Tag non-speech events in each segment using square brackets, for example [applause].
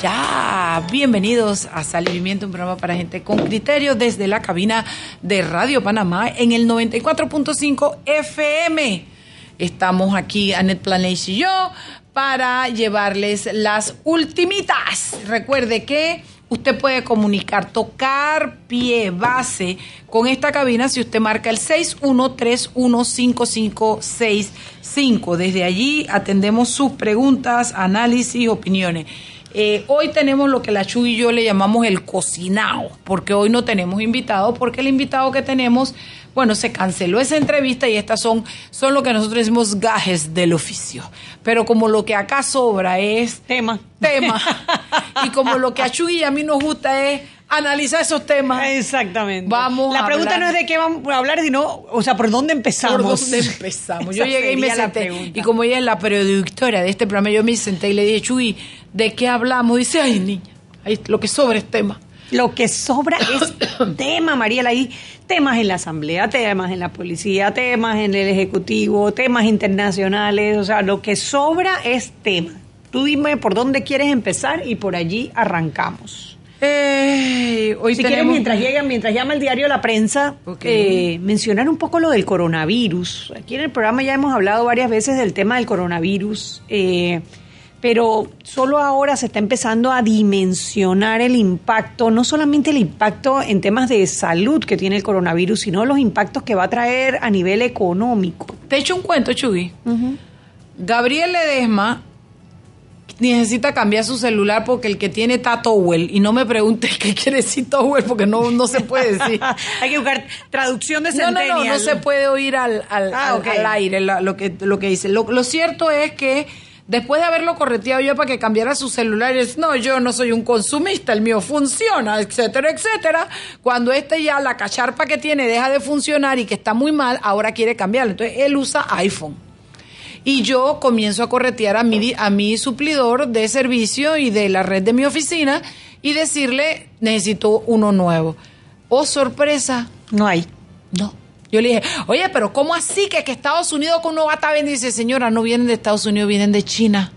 Ya. Bienvenidos a Salivimiento, un programa para gente con criterio desde la cabina de Radio Panamá en el 94.5 FM. Estamos aquí, Annette Planes y yo, para llevarles las ultimitas. Recuerde que usted puede comunicar, tocar pie, base con esta cabina si usted marca el 61315565. Desde allí atendemos sus preguntas, análisis, opiniones. Eh, hoy tenemos lo que la Chu y yo le llamamos el cocinado, porque hoy no tenemos invitado, porque el invitado que tenemos, bueno, se canceló esa entrevista y estas son, son lo que nosotros decimos gajes del oficio. Pero como lo que acá sobra es tema, tema, y como lo que a Chu y a mí nos gusta es analizar esos temas. Exactamente. Vamos la pregunta no es de qué vamos a hablar, sino, o sea, ¿por dónde empezamos? ¿Por dónde empezamos? yo llegué y me senté. Y como ella es la productora de este programa, yo me senté y le dije, Chuy, ¿de qué hablamos? Dice, ay, niña, lo que sobra es tema. Lo que sobra [coughs] es tema, Mariela. Hay temas en la Asamblea, temas en la policía, temas en el Ejecutivo, temas internacionales. O sea, lo que sobra es tema. Tú dime por dónde quieres empezar y por allí arrancamos. Eh, hoy si quieres, mientras llegan, mientras llama el diario La Prensa, eh, mencionar un poco lo del coronavirus. Aquí en el programa ya hemos hablado varias veces del tema del coronavirus, eh, pero solo ahora se está empezando a dimensionar el impacto, no solamente el impacto en temas de salud que tiene el coronavirus, sino los impactos que va a traer a nivel económico. Te he hecho un cuento, Chugui. Gabriel Ledesma necesita cambiar su celular porque el que tiene está Towel. Y no me pregunte qué quiere decir Towel porque no, no se puede decir. [laughs] Hay que buscar traducción de No, no, no, no se puede oír al, al, ah, aire lo, que, lo que dice. Lo, lo cierto es que después de haberlo correteado yo para que cambiara su celular, es, no, yo no soy un consumista, el mío funciona, etcétera, etcétera. Cuando este ya la cacharpa que tiene deja de funcionar y que está muy mal, ahora quiere cambiarlo. Entonces él usa iPhone y yo comienzo a corretear a mi, a mi suplidor de servicio y de la red de mi oficina y decirle, necesito uno nuevo. Oh, sorpresa. No hay. No. Yo le dije, oye, pero ¿cómo así que, que Estados Unidos con uno va a Dice, señora, no vienen de Estados Unidos, vienen de China.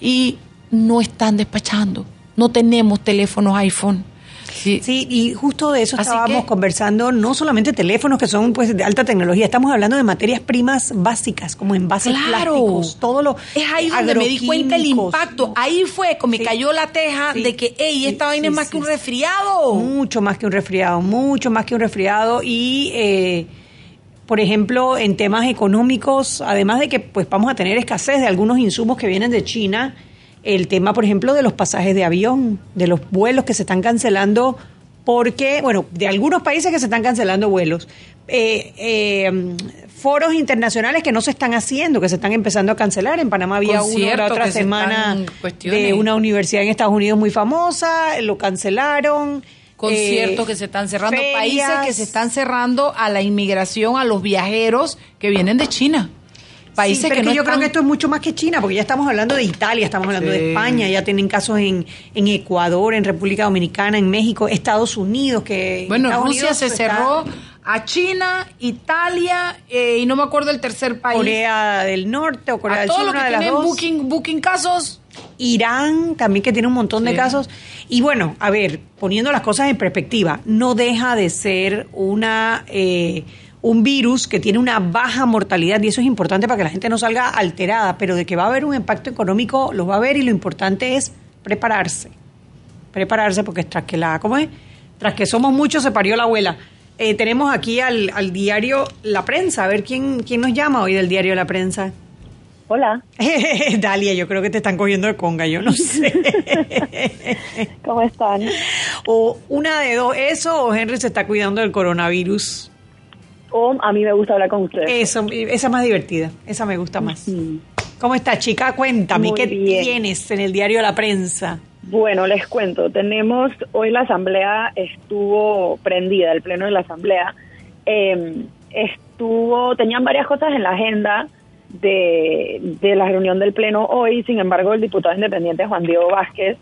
Y no están despachando. No tenemos teléfonos iPhone. Sí. y justo de eso estábamos conversando, no solamente teléfonos que son pues de alta tecnología, estamos hablando de materias primas básicas, como envases plásticos, todo lo Es ahí donde me di cuenta el impacto, ahí fue, me cayó la teja de que, hey, esta vaina es más que un resfriado. Mucho más que un resfriado, mucho más que un resfriado y... Eh, por ejemplo, en temas económicos, además de que pues vamos a tener escasez de algunos insumos que vienen de China, el tema, por ejemplo, de los pasajes de avión, de los vuelos que se están cancelando porque, bueno, de algunos países que se están cancelando vuelos, eh, eh, foros internacionales que no se están haciendo, que se están empezando a cancelar. En Panamá había uno la otra semana de una universidad en Estados Unidos muy famosa, lo cancelaron. Conciertos eh, que se están cerrando, países que se están cerrando a la inmigración, a los viajeros que vienen de China países que, yo creo que esto es mucho más que China, porque ya estamos hablando de Italia, estamos hablando de España, ya tienen casos en, en Ecuador, en República Dominicana, en México, Estados Unidos, que... Bueno, Rusia se cerró a China, Italia eh, y no me acuerdo el tercer país. Corea del Norte o Corea del Sur. Todo lo que tienen booking, booking casos. Irán también que tiene un montón de casos. Y bueno, a ver, poniendo las cosas en perspectiva, no deja de ser una... Eh, un virus que tiene una baja mortalidad y eso es importante para que la gente no salga alterada, pero de que va a haber un impacto económico lo va a haber y lo importante es prepararse. Prepararse porque tras que la, ¿cómo es? Tras que somos muchos se parió la abuela. Eh, tenemos aquí al, al, diario La Prensa. A ver quién, quién nos llama hoy del diario La Prensa. Hola. [laughs] Dalia, yo creo que te están cogiendo de conga, yo no sé. [laughs] ¿Cómo están? O una de dos, eso o Henry se está cuidando del coronavirus. O a mí me gusta hablar con ustedes. Eso, esa más divertida, esa me gusta más. ¿Cómo está, chica? Cuéntame, ¿qué tienes en el diario La Prensa? Bueno, les cuento, tenemos, hoy la asamblea estuvo prendida, el pleno de la asamblea, em, estuvo, tenían varias cosas en la agenda de, de la reunión del pleno hoy, sin embargo el diputado independiente Juan Diego Vázquez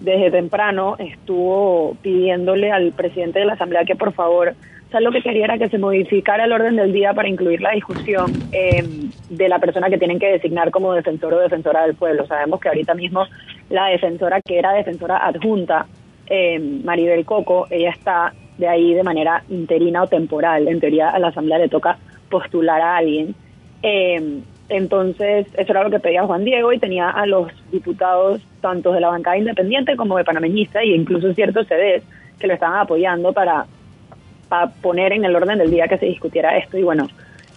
desde temprano estuvo pidiéndole al presidente de la asamblea que por favor o sea, lo que quería era que se modificara el orden del día para incluir la discusión em, de la persona que tienen que designar como defensor o defensora del pueblo. Sabemos que ahorita mismo la defensora que era defensora adjunta, eh, Maribel Coco, ella está de ahí de manera interina o temporal. En teoría a la Asamblea le toca postular a alguien. Em, entonces, eso era lo que pedía Juan Diego y tenía a los diputados tanto de la bancada independiente como de panameñista e incluso ciertos CDs que lo estaban apoyando para, para poner en el orden del día que se discutiera esto. Y bueno,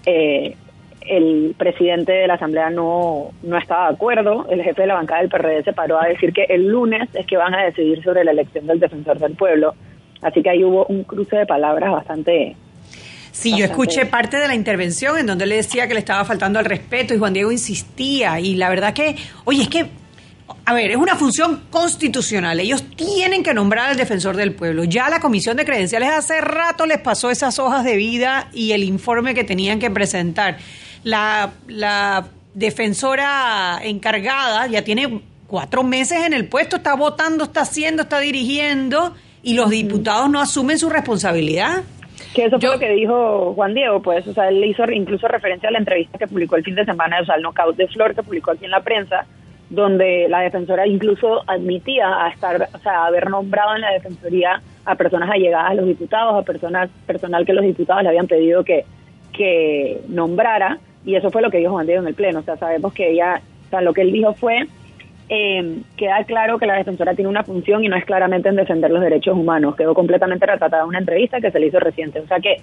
eh, el presidente de la Asamblea no, no estaba de acuerdo, el jefe de la bancada del PRD se paró a decir que el lunes es que van a decidir sobre la elección del defensor del pueblo. Así que ahí hubo un cruce de palabras bastante... Sí, yo escuché parte de la intervención en donde le decía que le estaba faltando al respeto y Juan Diego insistía y la verdad que, oye, es que a ver, es una función constitucional. Ellos tienen que nombrar al defensor del pueblo. Ya la comisión de credenciales hace rato les pasó esas hojas de vida y el informe que tenían que presentar la, la defensora encargada ya tiene cuatro meses en el puesto, está votando, está haciendo, está dirigiendo y los diputados no asumen su responsabilidad. Que eso fue lo que dijo Juan Diego, pues, o sea, él hizo incluso referencia a la entrevista que publicó el fin de semana, o sea, el knockout de Flor que publicó aquí en la prensa, donde la defensora incluso admitía a estar, o sea, haber nombrado en la defensoría a personas allegadas a los diputados, a personas personal que los diputados le habían pedido que, que nombrara, y eso fue lo que dijo Juan Diego en el Pleno. O sea, sabemos que ella, o sea, lo que él dijo fue, eh, queda claro que la defensora tiene una función y no es claramente en defender los derechos humanos. Quedó completamente retratada en una entrevista que se le hizo reciente. O sea que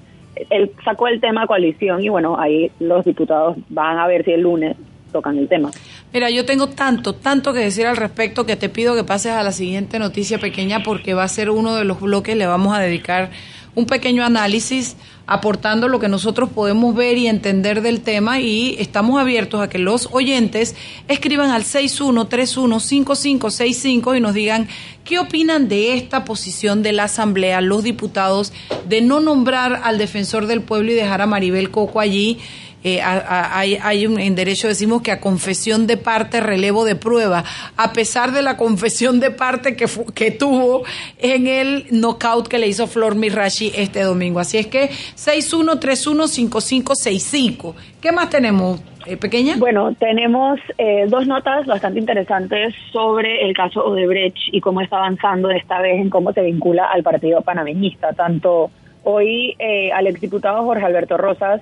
él sacó el tema coalición y bueno, ahí los diputados van a ver si el lunes tocan el tema. Mira, yo tengo tanto, tanto que decir al respecto que te pido que pases a la siguiente noticia pequeña porque va a ser uno de los bloques, le vamos a dedicar un pequeño análisis aportando lo que nosotros podemos ver y entender del tema y estamos abiertos a que los oyentes escriban al 61315565 y nos digan qué opinan de esta posición de la Asamblea, los diputados, de no nombrar al defensor del pueblo y dejar a Maribel Coco allí eh, hay, un, en derecho decimos que a confesión de parte, relevo de prueba, a pesar de la confesión de parte que, que tuvo en el knockout que le hizo Flor Mirashi este domingo. Así es que 61315565. ¿Qué más tenemos? Eh, pequeña? Bueno, tenemos eh, dos notas bastante interesantes sobre el caso Odebrecht y cómo está avanzando esta vez en cómo se vincula al partido panameñista. Tanto hoy eh, al exdiputado Jorge Alberto Rosas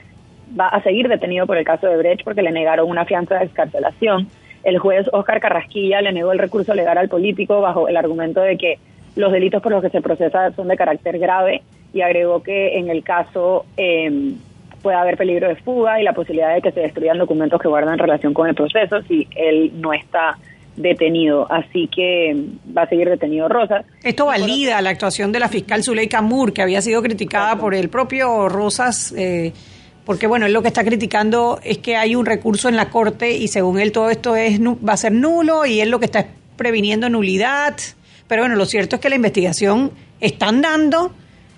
va a seguir detenido por el caso de Brecht porque le negaron una fianza de excarcelación. El juez Oscar Carrasquilla le negó el recurso legal al político bajo el argumento de que los delitos por los que se procesa son de carácter grave y agregó que en el caso eh, puede haber peligro de fuga y la posibilidad de que se destruyan documentos que guardan relación con el proceso si él no está detenido, así que va a seguir detenido Rosas. Esto valida la actuación de la fiscal Zuleika Moore, que había sido criticada por el propio Rosas eh, porque bueno, él lo que está criticando es que hay un recurso en la Corte y según él todo esto es va a ser nulo y él lo que está es previniendo nulidad. Pero bueno, lo cierto es que la investigación están dando,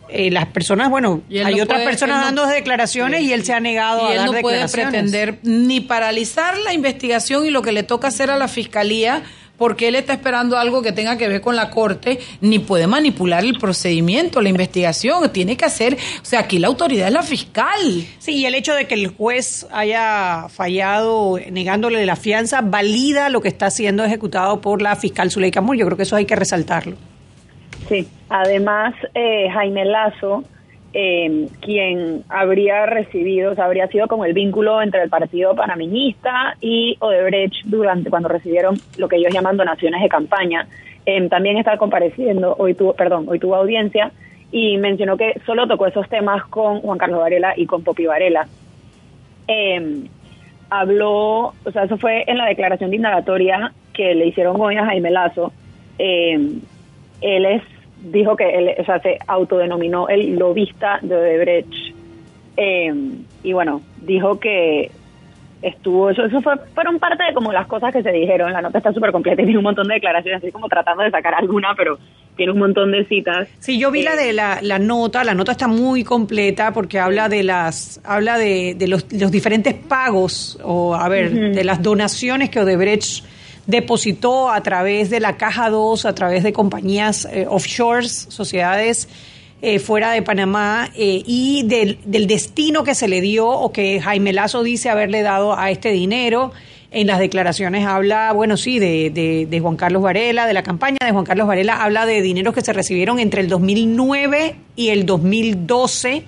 eh, las personas, bueno, hay otras personas dando declaraciones y él se ha negado a él no puede pretender ni paralizar la investigación y lo que le toca hacer a la fiscalía porque él está esperando algo que tenga que ver con la corte, ni puede manipular el procedimiento, la investigación, tiene que hacer, o sea, aquí la autoridad es la fiscal. Sí, y el hecho de que el juez haya fallado negándole la fianza valida lo que está siendo ejecutado por la fiscal Zuleika Moore, yo creo que eso hay que resaltarlo. Sí, además eh, Jaime Lazo eh, quien habría recibido, o sea, habría sido como el vínculo entre el partido panameñista y Odebrecht durante cuando recibieron lo que ellos llaman donaciones de campaña. Eh, también está compareciendo, hoy tuvo, perdón, hoy tuvo audiencia y mencionó que solo tocó esos temas con Juan Carlos Varela y con Popi Varela. Em, habló, o sea, eso fue en la declaración de indagatoria que le hicieron hoy a Jaime Lazo. Em, él es, dijo que él, o sea, se autodenominó el lobista de Odebrecht. Em, y bueno, dijo que estuvo, eso, eso fue, fueron parte de como las cosas que se dijeron, la nota está súper completa y tiene un montón de declaraciones, así como tratando de sacar alguna, pero tiene un montón de citas. Sí, yo vi la de la, la, nota, la nota está muy completa porque habla de las, habla de, de los, los, diferentes pagos, o a ver, de las donaciones que Odebrecht depositó a través de la Caja 2, a través de compañías eh, offshores, sociedades eh, fuera de Panamá eh, y del, destino que se le dio o que Jaime Lazo dice haberle dado a este dinero. En las declaraciones habla, bueno, sí, de, de, de, Juan Carlos Varela, de la campaña de Juan Carlos Varela, habla de dineros que se recibieron entre el 2009 y el 2012,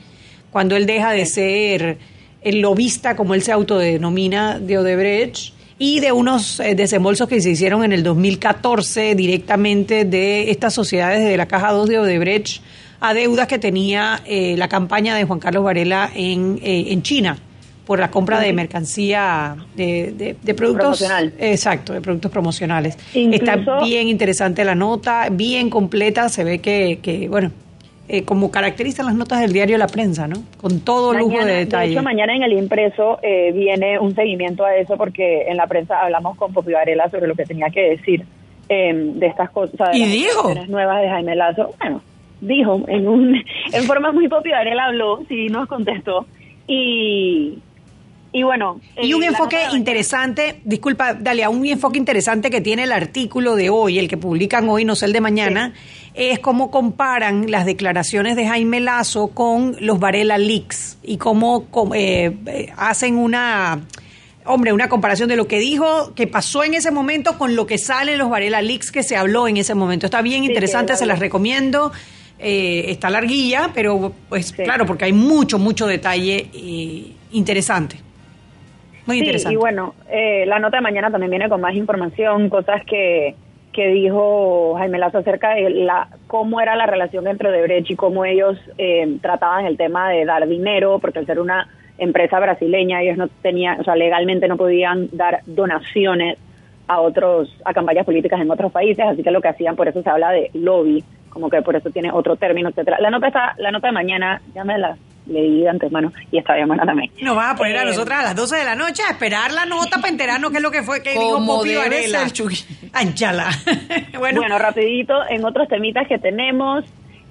cuando él deja de ser el lobista, como él se autodenomina, de Odebrecht y de unos eh, desembolsos que se hicieron en el 2014 directamente de estas sociedades de la Caja 2 de Odebrecht a deudas que tenía eh, la campaña de Juan Carlos Varela en, eh, en China por la compra de mercancía de, de, productos Promocional. exacto de productos promocionales Incluso, está bien interesante la nota bien completa se ve que, que bueno eh, como caracterizan las notas del diario La Prensa, ¿no? Con todo mañana, lujo de detalle. De hecho, mañana en el impreso eh, viene un seguimiento a eso porque en la prensa hablamos con Popi Varela sobre lo que tenía que decir eh, de estas cosas. De ¿Y dijo? Las nuevas de Jaime Lazo. Bueno, dijo, en, un, [laughs] en forma muy Popi Varela habló, sí, nos contestó. Y, y bueno. Y un enfoque interesante, disculpa, Dalia, un enfoque interesante que tiene el artículo de hoy, el que publican hoy, no sé el de mañana, sí. es cómo comparan las declaraciones de Jaime Lazo con los Varela Leaks y cómo eh, hacen una. Hombre, una comparación de lo que dijo, que pasó en ese momento con lo que sale en los Varela Leaks que se habló en ese momento. Está bien sí, interesante, se las recomiendo. Eh, está larguilla, pero pues sí. claro, porque hay mucho, mucho detalle eh, interesante. Muy interesante. Sí, y bueno, eh, la nota de mañana también viene con más información, cosas que, que dijo Jaime Lazo acerca de la, cómo era la relación entre Odebrecht y cómo ellos eh, trataban el tema de dar dinero, porque al ser una empresa brasileña ellos no tenían, o sea, legalmente no podían dar donaciones a otros, a campañas políticas en otros países, así que lo que hacían, por eso se habla de lobby, como que por eso tiene otro término, etcétera. La nota está, la nota de mañana, ya me la leí de antemano y está bien buena también. Nos vas a poner eh, a nosotras a las 12 de la noche a esperar la nota para enterarnos qué es lo que fue que dijo Popi Varela. Anchala. [laughs] bueno. bueno, rapidito, en otros temitas que tenemos,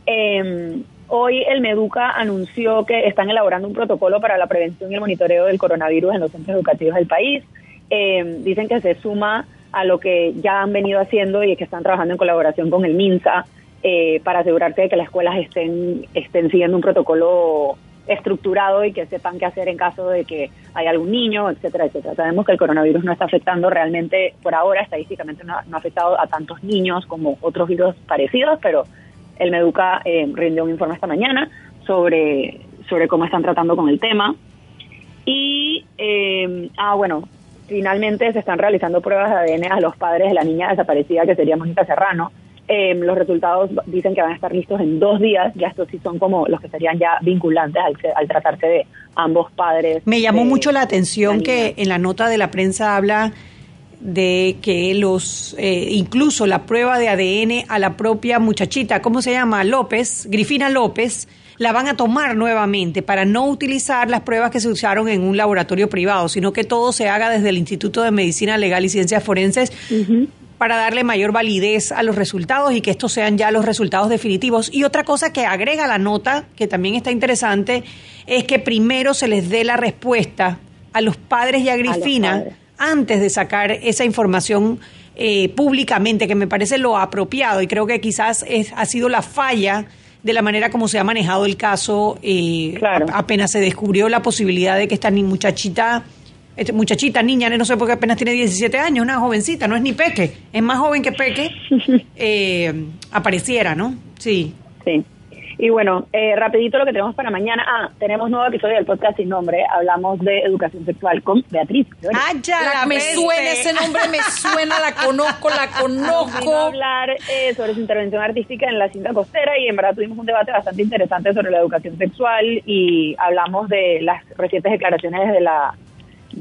eh, hoy el Meduca anunció que están elaborando un protocolo para la prevención y el monitoreo del coronavirus en los centros educativos del país. Eh, dicen que se suma a lo que ya han venido haciendo y que están trabajando en colaboración con el MINSA eh, para asegurarse de que las escuelas estén, estén siguiendo un protocolo estructurado y que sepan qué hacer en caso de que hay algún niño, etcétera, etcétera. Sabemos que el coronavirus no está afectando realmente, por ahora, estadísticamente no, ha afectado a tantos niños como otros virus parecidos, pero el Meduca eh, rindió un informe esta mañana sobre, sobre cómo están tratando con el tema. Y, eh, ah, bueno, finalmente se están realizando pruebas de ADN a los padres de la niña desaparecida, que sería Mónica Serrano. Eh, los resultados dicen que van a estar listos en dos días, ya estos sí son como los que serían ya vinculantes al, al tratarse de ambos padres. Me llamó de, mucho la atención la que en la nota de la prensa habla de que los eh, incluso la prueba de ADN a la propia muchachita, ¿cómo se llama? López, Grifina López, la van a tomar nuevamente para no utilizar las pruebas que se usaron en un laboratorio privado, sino que todo se haga desde el Instituto de Medicina Legal y Ciencias Forenses. Uh -huh para darle mayor validez a los resultados y que estos sean ya los resultados definitivos. Y otra cosa que agrega la nota, que también está interesante, es que primero se les dé la respuesta a los padres y a Grifina a padres. antes de sacar esa información eh, públicamente, que me parece lo apropiado y creo que quizás es, ha sido la falla de la manera como se ha manejado el caso eh, claro. apenas se descubrió la posibilidad de que esta muchachita este, muchachita, niña, no sé por qué apenas tiene 17 años, una jovencita, no es ni Peque, es más joven que Peque, [laughs] eh, apareciera, ¿no? Sí. Sí. Y bueno, eh, rapidito lo que tenemos para mañana. Ah, tenemos nuevo episodio del podcast sin nombre. Hablamos de educación sexual con Beatriz. Ah, ya, me suena ese nombre, me suena, la conozco, la [laughs] conozco. Vamos a hablar eh, sobre su intervención artística en la cinta costera y en verdad tuvimos un debate bastante interesante sobre la educación sexual y hablamos de las recientes declaraciones de la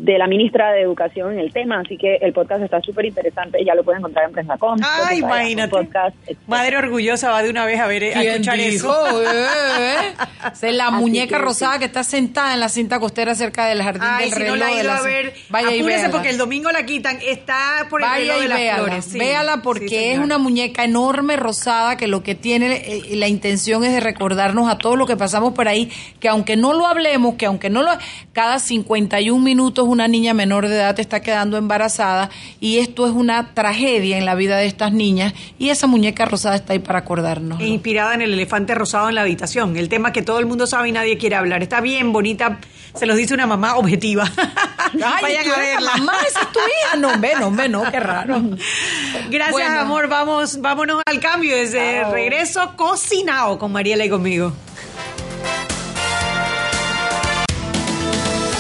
de la ministra de Educación en el tema, así que el podcast está súper interesante, ya lo pueden encontrar en Prensacom. Ay, imagínate. Podcast, Madre orgullosa va de una vez a ver a escuchar eso. [laughs] es la muñeca rosada que está sentada en la cinta costera cerca del jardín del si No la ido a ver, vaya y véala. porque el domingo la quitan, está por el vaya de las flores. Véala porque es una muñeca enorme rosada que lo que tiene eh, la intención es de recordarnos a todos lo que pasamos por ahí, que aunque no lo hablemos, que aunque no lo cada 51 minutos una niña menor de edad está quedando embarazada y esto es una tragedia en la vida de estas niñas y esa muñeca rosada está ahí para acordarnos. Inspirada en el elefante rosado en la habitación, el tema que todo el mundo sabe y nadie quiere hablar. Está bien bonita, se los dice una mamá objetiva. [laughs] Ay, Vayan a verla. Mamá, esa es tu hija. No, ve, no, ve, no, qué raro. [laughs] Gracias, amor. Vamos, vámonos al cambio. Desde regreso cocinado con Mariela y conmigo.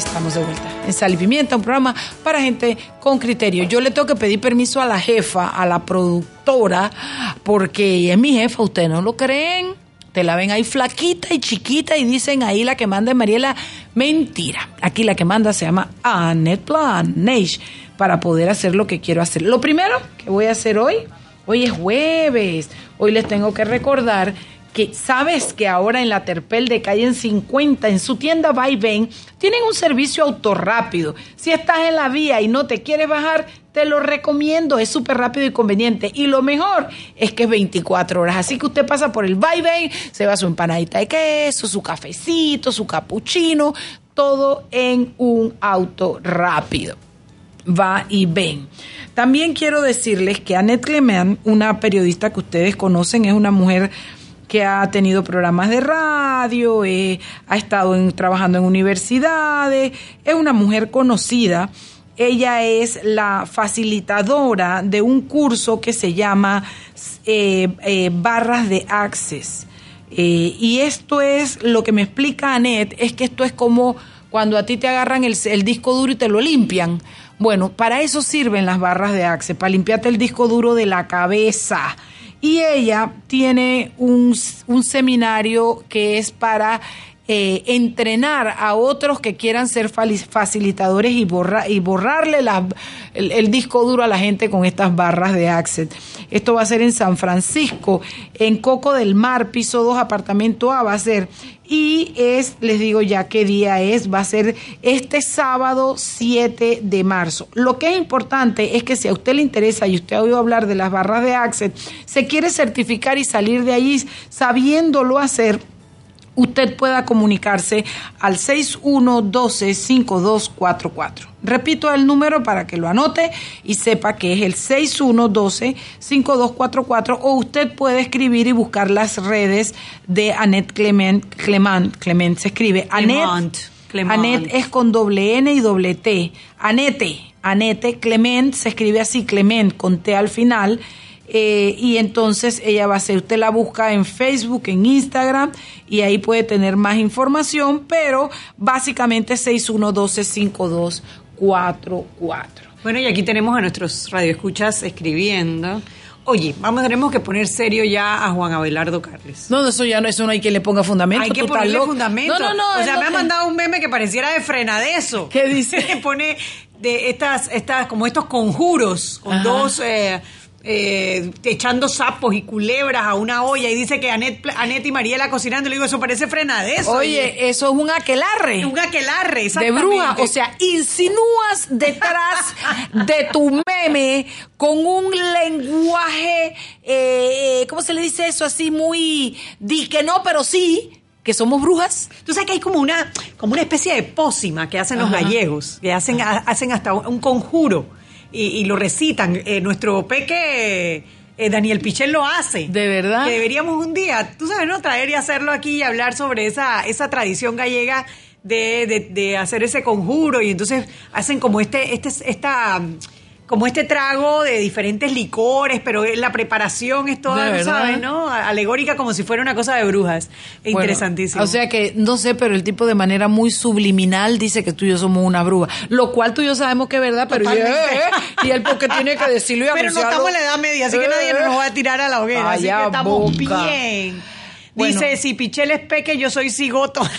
Estamos de vuelta en Sal y Pimienta, un programa para gente con criterio. Yo le tengo que pedir permiso a la jefa, a la productora, porque es mi jefa, ustedes no lo creen. Te la ven ahí flaquita y chiquita y dicen ahí la que manda es Mariela. Mentira. Aquí la que manda se llama Annette Planage para poder hacer lo que quiero hacer. Lo primero que voy a hacer hoy, hoy es jueves. Hoy les tengo que recordar que sabes que ahora en la Terpel de calle en 50, en su tienda Va Ven, tienen un servicio autorrápido. Si estás en la vía y no te quieres bajar, te lo recomiendo, es súper rápido y conveniente. Y lo mejor es que es 24 horas. Así que usted pasa por el Va Ven, se va su empanadita de queso, su cafecito, su capuchino, todo en un auto rápido. Va y ven. También quiero decirles que Annette Clement, una periodista que ustedes conocen, es una mujer que ha tenido programas de radio, eh, ha estado trabajando en universidades, es una mujer conocida. Ella es la facilitadora de un curso que se llama eh, eh, Barras de Access. y esto es lo que me explica Anet, es que esto es como cuando a ti te agarran el, el disco duro y te lo limpian. Bueno, para eso sirven las barras de Access, para limpiarte el disco duro de la cabeza y ella tiene un, seminario que es para eh, entrenar a otros que quieran ser facilitadores y, borrarle el, disco duro a la gente con estas barras de Access. Esto va a ser en San Francisco, en Coco del Mar, piso 2, apartamento A, va a ser. Y es, les digo ya qué día es, va a ser este sábado 7 de marzo. Lo que es importante es que si a usted le interesa y usted ha oído hablar de las barras de Access, se quiere certificar y salir de ahí sabiéndolo hacer, usted pueda comunicarse al 6112-5244. Repito el número para que lo anote y sepa que es el 6112-5244 o usted puede escribir y buscar las redes de Annette Clement. Clement, Clement se escribe. Annette, Annette es con doble N y doble T. Annette, Annette Clement se escribe así, Clement con T al final eh, y entonces ella va a ser, usted la busca en Facebook, en Instagram y ahí puede tener más información, pero básicamente 61125244. Bueno, y aquí tenemos a nuestros radioescuchas escribiendo. Oye, vamos, tenemos que poner serio ya a Juan Abelardo Carles. No, eso ya no, eso no hay que le ponga fundamento. Hay que ponerle fundamento. No, no, no. O sea, me ha mandado un meme que pareciera de frenadeso. ¿Qué dice? [laughs] pone de estas, estas, como estos conjuros con dos eh, eh, echando sapos y culebras a una olla y dice que Anet, y Mariela cocinando. Le digo, eso parece frenadeso. Oye, eso es un aquelarre. Un aquelarre, De bruja. O sea, insinúas detrás [laughs] de tu meme con un lenguaje, eh, ¿cómo se le dice eso? Así muy, di que no, pero sí que somos brujas. Tú sabes que hay como una, como una especie de pócima que hacen los gallegos, que hacen, hacen hasta un conjuro y, lo recitan. Eh, nuestro peque eh, Daniel Pichel lo hace. De verdad. Que deberíamos un día, tú sabes, ¿no? Traer y hacerlo aquí y hablar sobre esa, esa tradición gallega de, de, de hacer ese conjuro. Y entonces hacen como este, este, esta como este trago de diferentes licores, pero la preparación es toda, ¿sabes, no? Alegórica como si fuera una cosa de brujas. Interesantísimo. O sea que, no sé, pero el tipo de manera muy subliminal dice que tú y yo somos una bruja. Lo cual tú y yo sabemos que es verdad, pero y él porque tiene que decirlo y Pero no estamos en la edad media, así que nadie nos va a tirar a la hoguera. así que estamos bien. Dice, si Pichel es peque, yo soy cigoto. [laughs]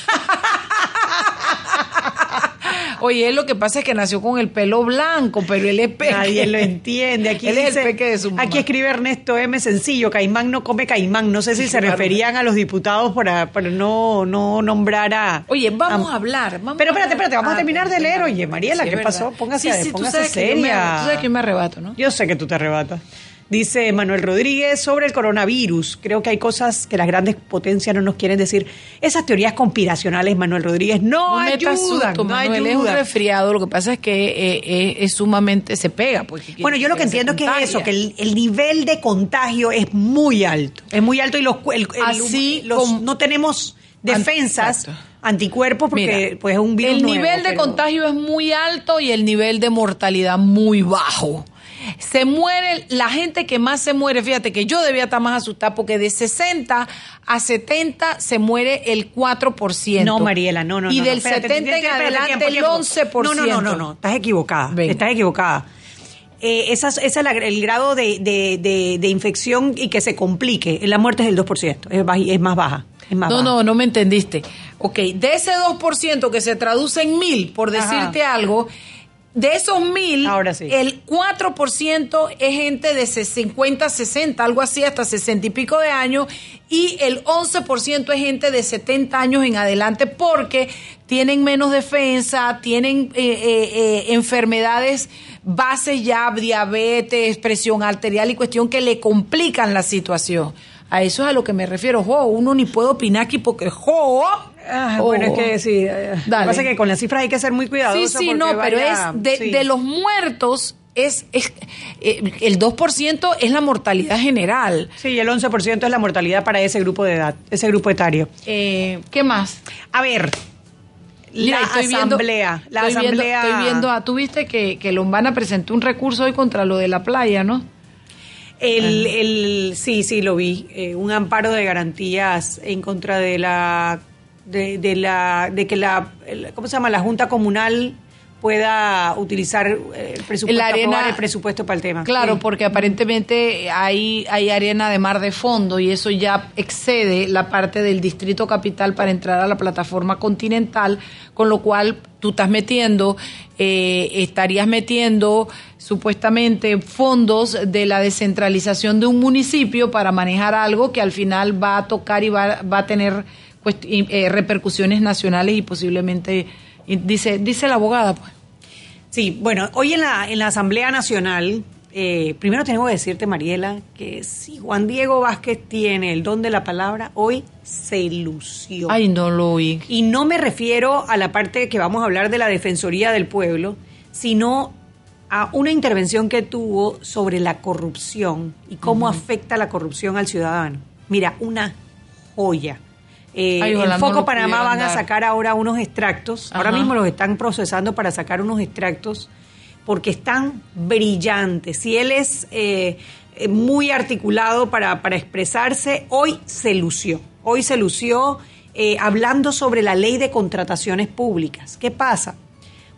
Oye, lo que pasa es que nació con el pelo blanco, pero él es peque. Nadie lo entiende. Aquí él es el peque de su mamá. Aquí escribe Ernesto M. Sencillo, Caimán no come Caimán. No sé si se referían a los diputados para, no, no nombrar a... Oye, vamos a, hablar. pero espérate, espérate, vamos a terminar de leer. Oye, Mariela, ¿qué pasó? Póngase, sí, póngase seria. tú sabes que yo me arrebato, ¿no? Yo sé que tú te arrebatas. Dice Manuel Rodríguez sobre el coronavirus. Creo que hay cosas que las grandes potencias no nos quieren decir. Esas teorías conspiracionales, Manuel Rodríguez, no, ayudan. no Manuel es un resfriado. Lo que pasa es que eh, eh, es sumamente se pega. Pues, bueno, yo lo que entiendo es que es eso, que el, nivel de contagio es muy alto. Es muy alto y los, Así no tenemos defensas. anticuerpos porque pues es un virus el nivel de contagio es muy alto y el nivel de mortalidad muy bajo se muere, la gente que más se muere, fíjate que yo debía estar más asustada porque de 60 a 70 se muere el 4%. No, Mariela, no, no. Y del 70 en adelante el 11%. No, no, no, no, no, estás equivocada. Estás equivocada. Eh, ese es el grado de, de, de, infección y que se complique. La muerte es del 2%, es, es más baja. Es más no, no, no me entendiste. Ok, de ese 2% que se traduce en mil, por decirte algo, de esos mil, el 4% es gente de 50, 60, algo así, hasta 60 y pico de años, y el 11% es gente de 70 años en adelante porque tienen menos defensa, tienen eh, eh, eh, enfermedades bases ya, diabetes, presión arterial y cuestión que le complican la situación. A eso es a lo que me refiero, jo, uno ni puede opinar aquí porque jo, Ah, bueno, es que sí. Eh, lo que pasa es que con las cifras hay que ser muy cuidadosos. Sí, sí, no, pero es de, los muertos es, es eh, el 2% es la mortalidad general. Sí, el 11% es la mortalidad para ese grupo de edad, ese grupo etario. Eh, ¿Qué más? A ver, la asamblea. la estoy asamblea. Viendo, estoy viendo, ah, tú viste que, que Lombana presentó un recurso hoy contra lo de la playa, ¿no? El, el, sí, sí, lo vi. un amparo de garantías en contra de la de, de, la, de que la, ¿cómo se llama? La Junta Comunal pueda utilizar eh, el presupuesto, La arena- el presupuesto para el tema. Claro, Sí. porque aparentemente hay, hay arena de mar de fondo y eso ya excede la parte del distrito capital para entrar a la plataforma continental, con lo cual tú estás metiendo, eh, estarías metiendo supuestamente fondos de la descentralización de un municipio para manejar algo que al final va a tocar y va, va a tener eh, repercusiones nacionales y posiblemente, y dice, dice la abogada, pues. Sí, bueno, hoy en la, en la Asamblea Nacional, eh, primero tengo que decirte, Mariela, que si Juan Diego Vázquez tiene el don de la palabra, hoy se lució. Ay, no lo oí. Y no me refiero a la parte que vamos a hablar de la Defensoría del Pueblo, sino a una intervención que tuvo sobre la corrupción y cómo afecta la corrupción al ciudadano. Mira, una joya. Eh, Ay, en Foco Panamá van a sacar ahora unos extractos. Ahora mismo los están procesando para sacar unos extractos porque están brillantes. Si él es eh, muy articulado para, para expresarse, hoy se lució. Hoy se lució eh, hablando sobre la ley de contrataciones públicas. ¿Qué pasa?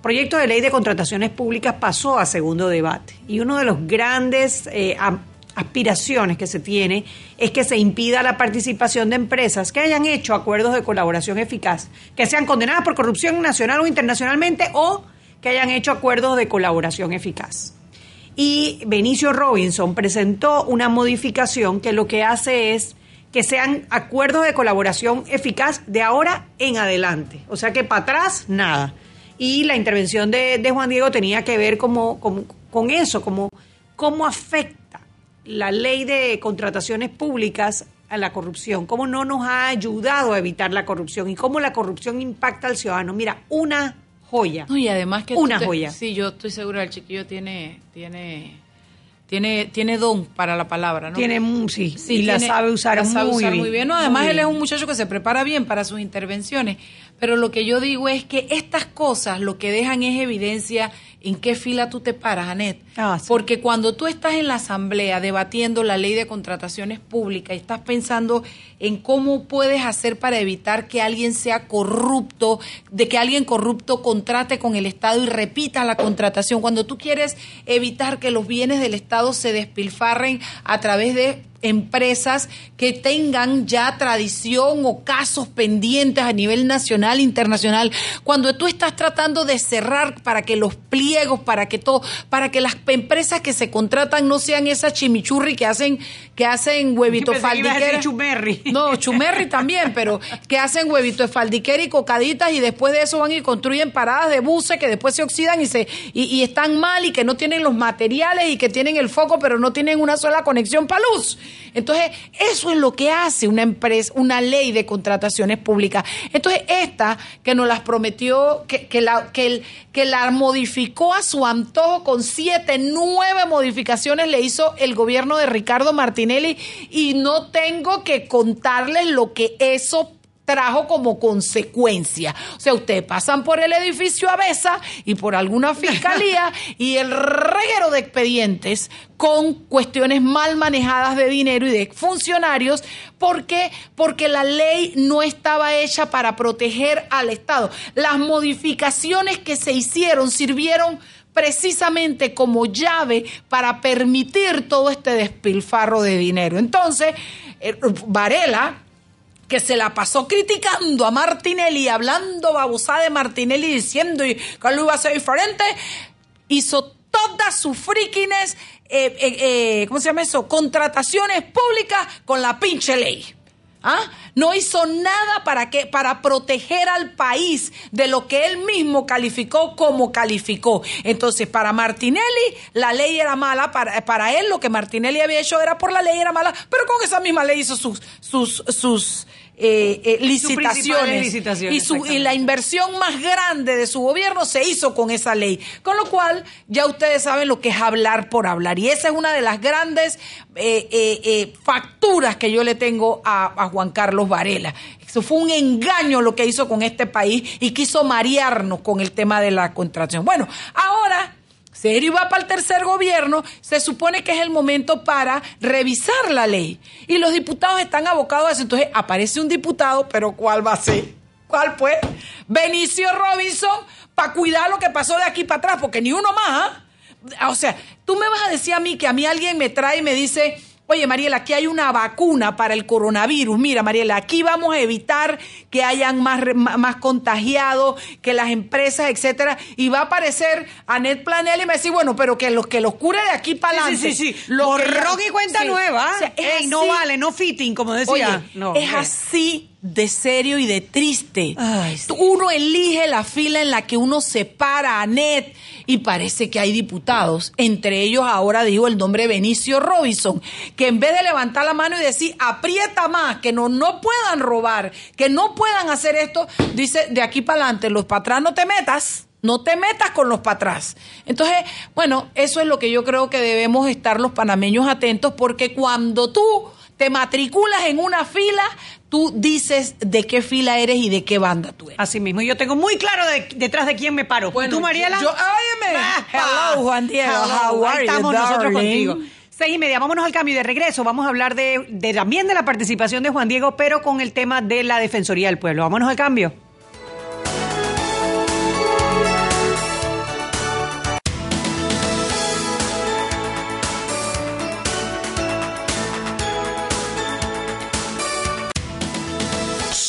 proyecto de ley de contrataciones públicas pasó a segundo debate y uno de los grandes eh, aspiraciones que se tiene es que se impida la participación de empresas que hayan hecho acuerdos de colaboración eficaz, que sean condenadas por corrupción nacional o internacionalmente o que hayan hecho acuerdos de colaboración eficaz. Y Benicio Robinson presentó una modificación que lo que hace es que sean acuerdos de colaboración eficaz de ahora en adelante. O sea que para atrás, nada. Y la intervención de, Juan Diego tenía que ver como, como- con eso, como cómo afecta la ley de contrataciones públicas a la corrupción, cómo no nos ha ayudado a evitar la corrupción y cómo la corrupción impacta al ciudadano. Mira, una joya. No, y además que Una te- joya. Sí, yo estoy segura el chiquillo tiene tiene tiene tiene don para la palabra, ¿no? Tiene, sí, Sí, y la sabe usar, la sabe muy, usar bien, muy bien. No, además muy él es un muchacho que se prepara bien para sus intervenciones. Pero lo que yo digo es que estas cosas lo que dejan es evidencia en qué fila tú te paras, Anet. Ah, sí. Porque cuando tú estás en la asamblea debatiendo la ley de contrataciones públicas y estás pensando en cómo puedes hacer para evitar que alguien sea corrupto, de que alguien corrupto contrate con el Estado y repita la contratación, cuando tú quieres evitar que los bienes del Estado se despilfarren a través de empresas que tengan ya tradición o casos pendientes a nivel nacional, internacional, cuando tú estás tratando de cerrar para que los pliegos, para que todo, para que las empresas que se contratan no sean esas chimichurri que hacen, que hacen huevito faldiquera. chumerri. No, chumerri también, pero que hacen huevito de faldiquera y cocaditas y después de eso van y construyen paradas de buses que después se oxidan y se y, y están mal y que no tienen los materiales y que tienen el foco pero no tienen una sola conexión para luz. Entonces, eso es lo que hace una empresa, una ley de contrataciones públicas. Entonces, esta que nos las prometió, que, que la, que, el- que la modificó a su antojo con siete, nueve modificaciones le hizo el gobierno de Ricardo Martinelli y no tengo que contarles lo que eso trajo como consecuencia. O sea, ustedes pasan por el edificio Avesa y por alguna fiscalía [laughs] y el reguero de expedientes con cuestiones mal manejadas de dinero y de funcionarios. ¿Por qué? Porque la ley no estaba hecha para proteger al Estado. Las modificaciones que se hicieron sirvieron precisamente como llave para permitir todo este despilfarro de dinero. Entonces, eh, Varela, que se la pasó criticando a Martinelli, hablando babosada de Martinelli, diciendo que lo iba a hacer diferente, hizo todas sus frikines, eh, eh, eh, ¿cómo se llama eso? Contrataciones públicas con la pinche ley. ¿Ah? No hizo nada para que para proteger al país de lo que él mismo calificó como calificó. Entonces, para Martinelli la ley era mala, para, para él lo que Martinelli había hecho era por la ley era mala, pero con esa misma ley hizo sus sus sus eh, eh, licitaciones, y, su, y la inversión más grande de su gobierno se hizo con esa ley. Con lo cual, ya ustedes saben lo que es hablar por hablar. Y esa es una de las grandes eh, facturas que yo le tengo a, a Juan Carlos Varela. Eso fue un engaño lo que hizo con este país y quiso marearnos con el tema de la contratación. Bueno, ahora Serio va para el tercer gobierno, se supone que es el momento para revisar la ley. Y los diputados están abocados a eso. Entonces aparece un diputado, pero ¿cuál va a ser? ¿Cuál pues? Benicio Robinson, para cuidar lo que pasó de aquí para atrás, porque ni uno más. ¿ah? O sea, tú me vas a decir a mí que a mí alguien me trae y me dice, Oye, Mariela, aquí hay una vacuna para el coronavirus. Mira, Mariela, aquí vamos a evitar que hayan más, más contagiados, que las empresas, etcétera. Y va a aparecer Anet Planel y me dice, bueno, pero que los que los cure de aquí para adelante. Sí, sí, sí. Lo y cuenta nueva. no vale, no fitting, como decía. es así de serio y de triste. Uno elige la fila en la que uno se para a net y parece que hay diputados, entre ellos ahora digo el nombre Benicio Robinson, que en vez de levantar la mano y decir aprieta más, que no, no puedan robar, que no puedan hacer esto, dice de aquí para adelante, los patrás no te metas. No te metas con los patrás. Entonces, bueno, eso es lo que yo creo que debemos estar los panameños atentos porque cuando tú te matriculas en una fila, tú dices de qué fila eres y de qué banda tú eres. Así mismo, yo tengo muy claro detrás de quién me paro. Bueno, ¿Tú, Mariela? Yo, óyeme. Hello, Juan Diego. How are estamos nosotros contigo. Seis y media, vámonos al cambio de regreso. Vamos a hablar de, de también de la participación de Juan Diego, pero con el tema de la Defensoría del Pueblo. Vámonos al cambio.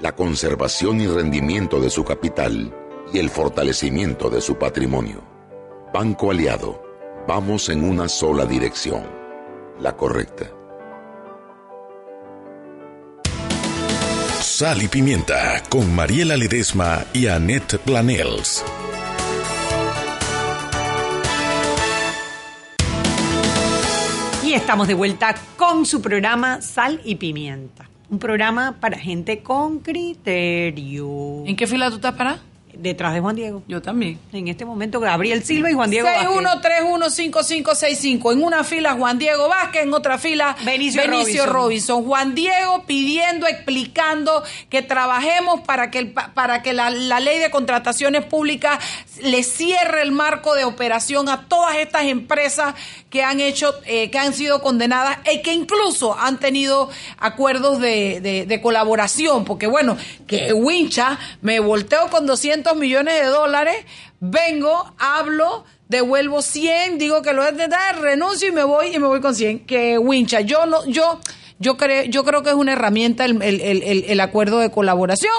la conservación y rendimiento de su capital y el fortalecimiento de su patrimonio. Banco Aliado, vamos en una sola dirección, la correcta. Sal y Pimienta con Mariela Ledesma y Annette Planels. Y estamos de vuelta con su programa Sal y Pimienta un programa para gente con criterio. ¿En qué fila tú estás para? Detrás de Juan Diego. Yo también. En este momento Gabriel Silva y Juan Diego 61315565. En una fila Juan Diego Vázquez, en otra fila Benicio, Robinson. Robinson. Juan Diego pidiendo, explicando que trabajemos para que, para que la, la ley de contrataciones públicas le cierre el marco de operación a todas estas empresas que han hecho, eh, que han sido condenadas y que incluso han tenido acuerdos de, de, colaboración, porque bueno, que Wincha me volteo con 200 millones de dólares, vengo, hablo, devuelvo 100, digo que lo voy a dar, renuncio y me voy y me voy con 100. Que Wincha, yo no, yo, yo creo, yo creo que es una herramienta el, el, el, el, acuerdo de colaboración.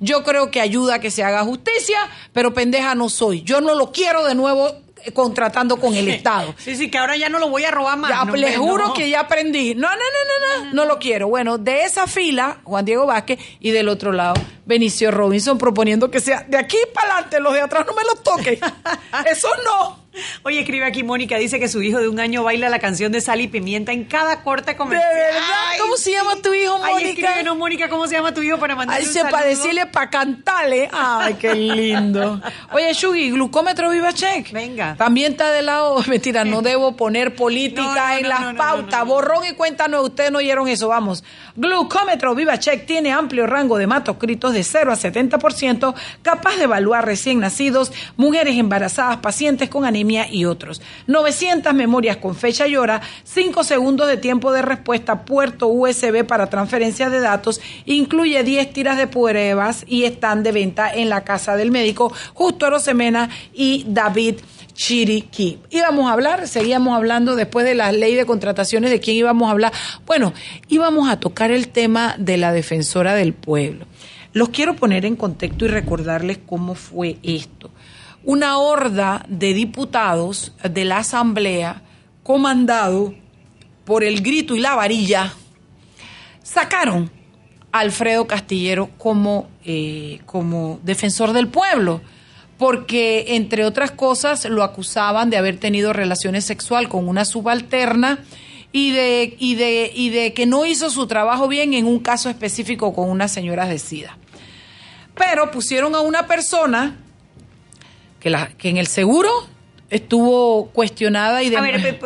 Yo creo que ayuda a que se haga justicia, pero pendeja no soy. Yo no lo quiero de nuevo contratando con el Estado. Sí, sí, que ahora ya no lo voy a robar más. Ya, le juro que ya aprendí. No, no, no, no, no, no lo quiero. Bueno, de esa fila, Juan Diego Vázquez, y del otro lado, Benicio Robinson proponiendo que sea de aquí para adelante, los de atrás no me los toquen. [laughs] Eso no. Oye, escribe aquí Mónica, dice que su hijo de un año baila la canción de Sal y Pimienta en cada corte comercial. ¿De verdad? ¿Cómo se llama tu hijo, Mónica? Ay, no, Mónica, ¿cómo se llama tu hijo para mandarle Ay, se para decirle para cantarle. Ay, qué lindo. Oye, Shugi, glucómetro Viva Check. Venga. También está de lado, [laughs] mentira, no debo poner política en las pautas. Borrón y cuéntanos, ustedes no oyeron eso, vamos. Glucómetro Viva Check tiene amplio rango de matoscritos de 0 a 70%, capaz de evaluar recién nacidos, mujeres embarazadas, pacientes con anemia y otros. 900 memorias con fecha y hora, 5 segundos de tiempo de respuesta, puerto USB para transferencia de datos, incluye 10 tiras de pruebas y están de venta en la casa del médico Justo Arosemena y David Chiriquí. Íbamos a hablar, seguíamos hablando después de la ley de contrataciones, de quién íbamos a hablar. Bueno, íbamos a tocar el tema de la defensora del pueblo. Los quiero poner en contexto y recordarles cómo fue esto. Una horda de diputados de la Asamblea, comandado por el grito y la varilla, sacaron a Alfredo Castillero como, eh, como defensor del pueblo porque entre otras cosas lo acusaban de haber tenido relaciones sexual con una subalterna y de, y de, y de que no hizo su trabajo bien en un caso específico con unas señoras de SIDA. Pero pusieron a una persona que, la, que en el seguro estuvo cuestionada y de... A ver,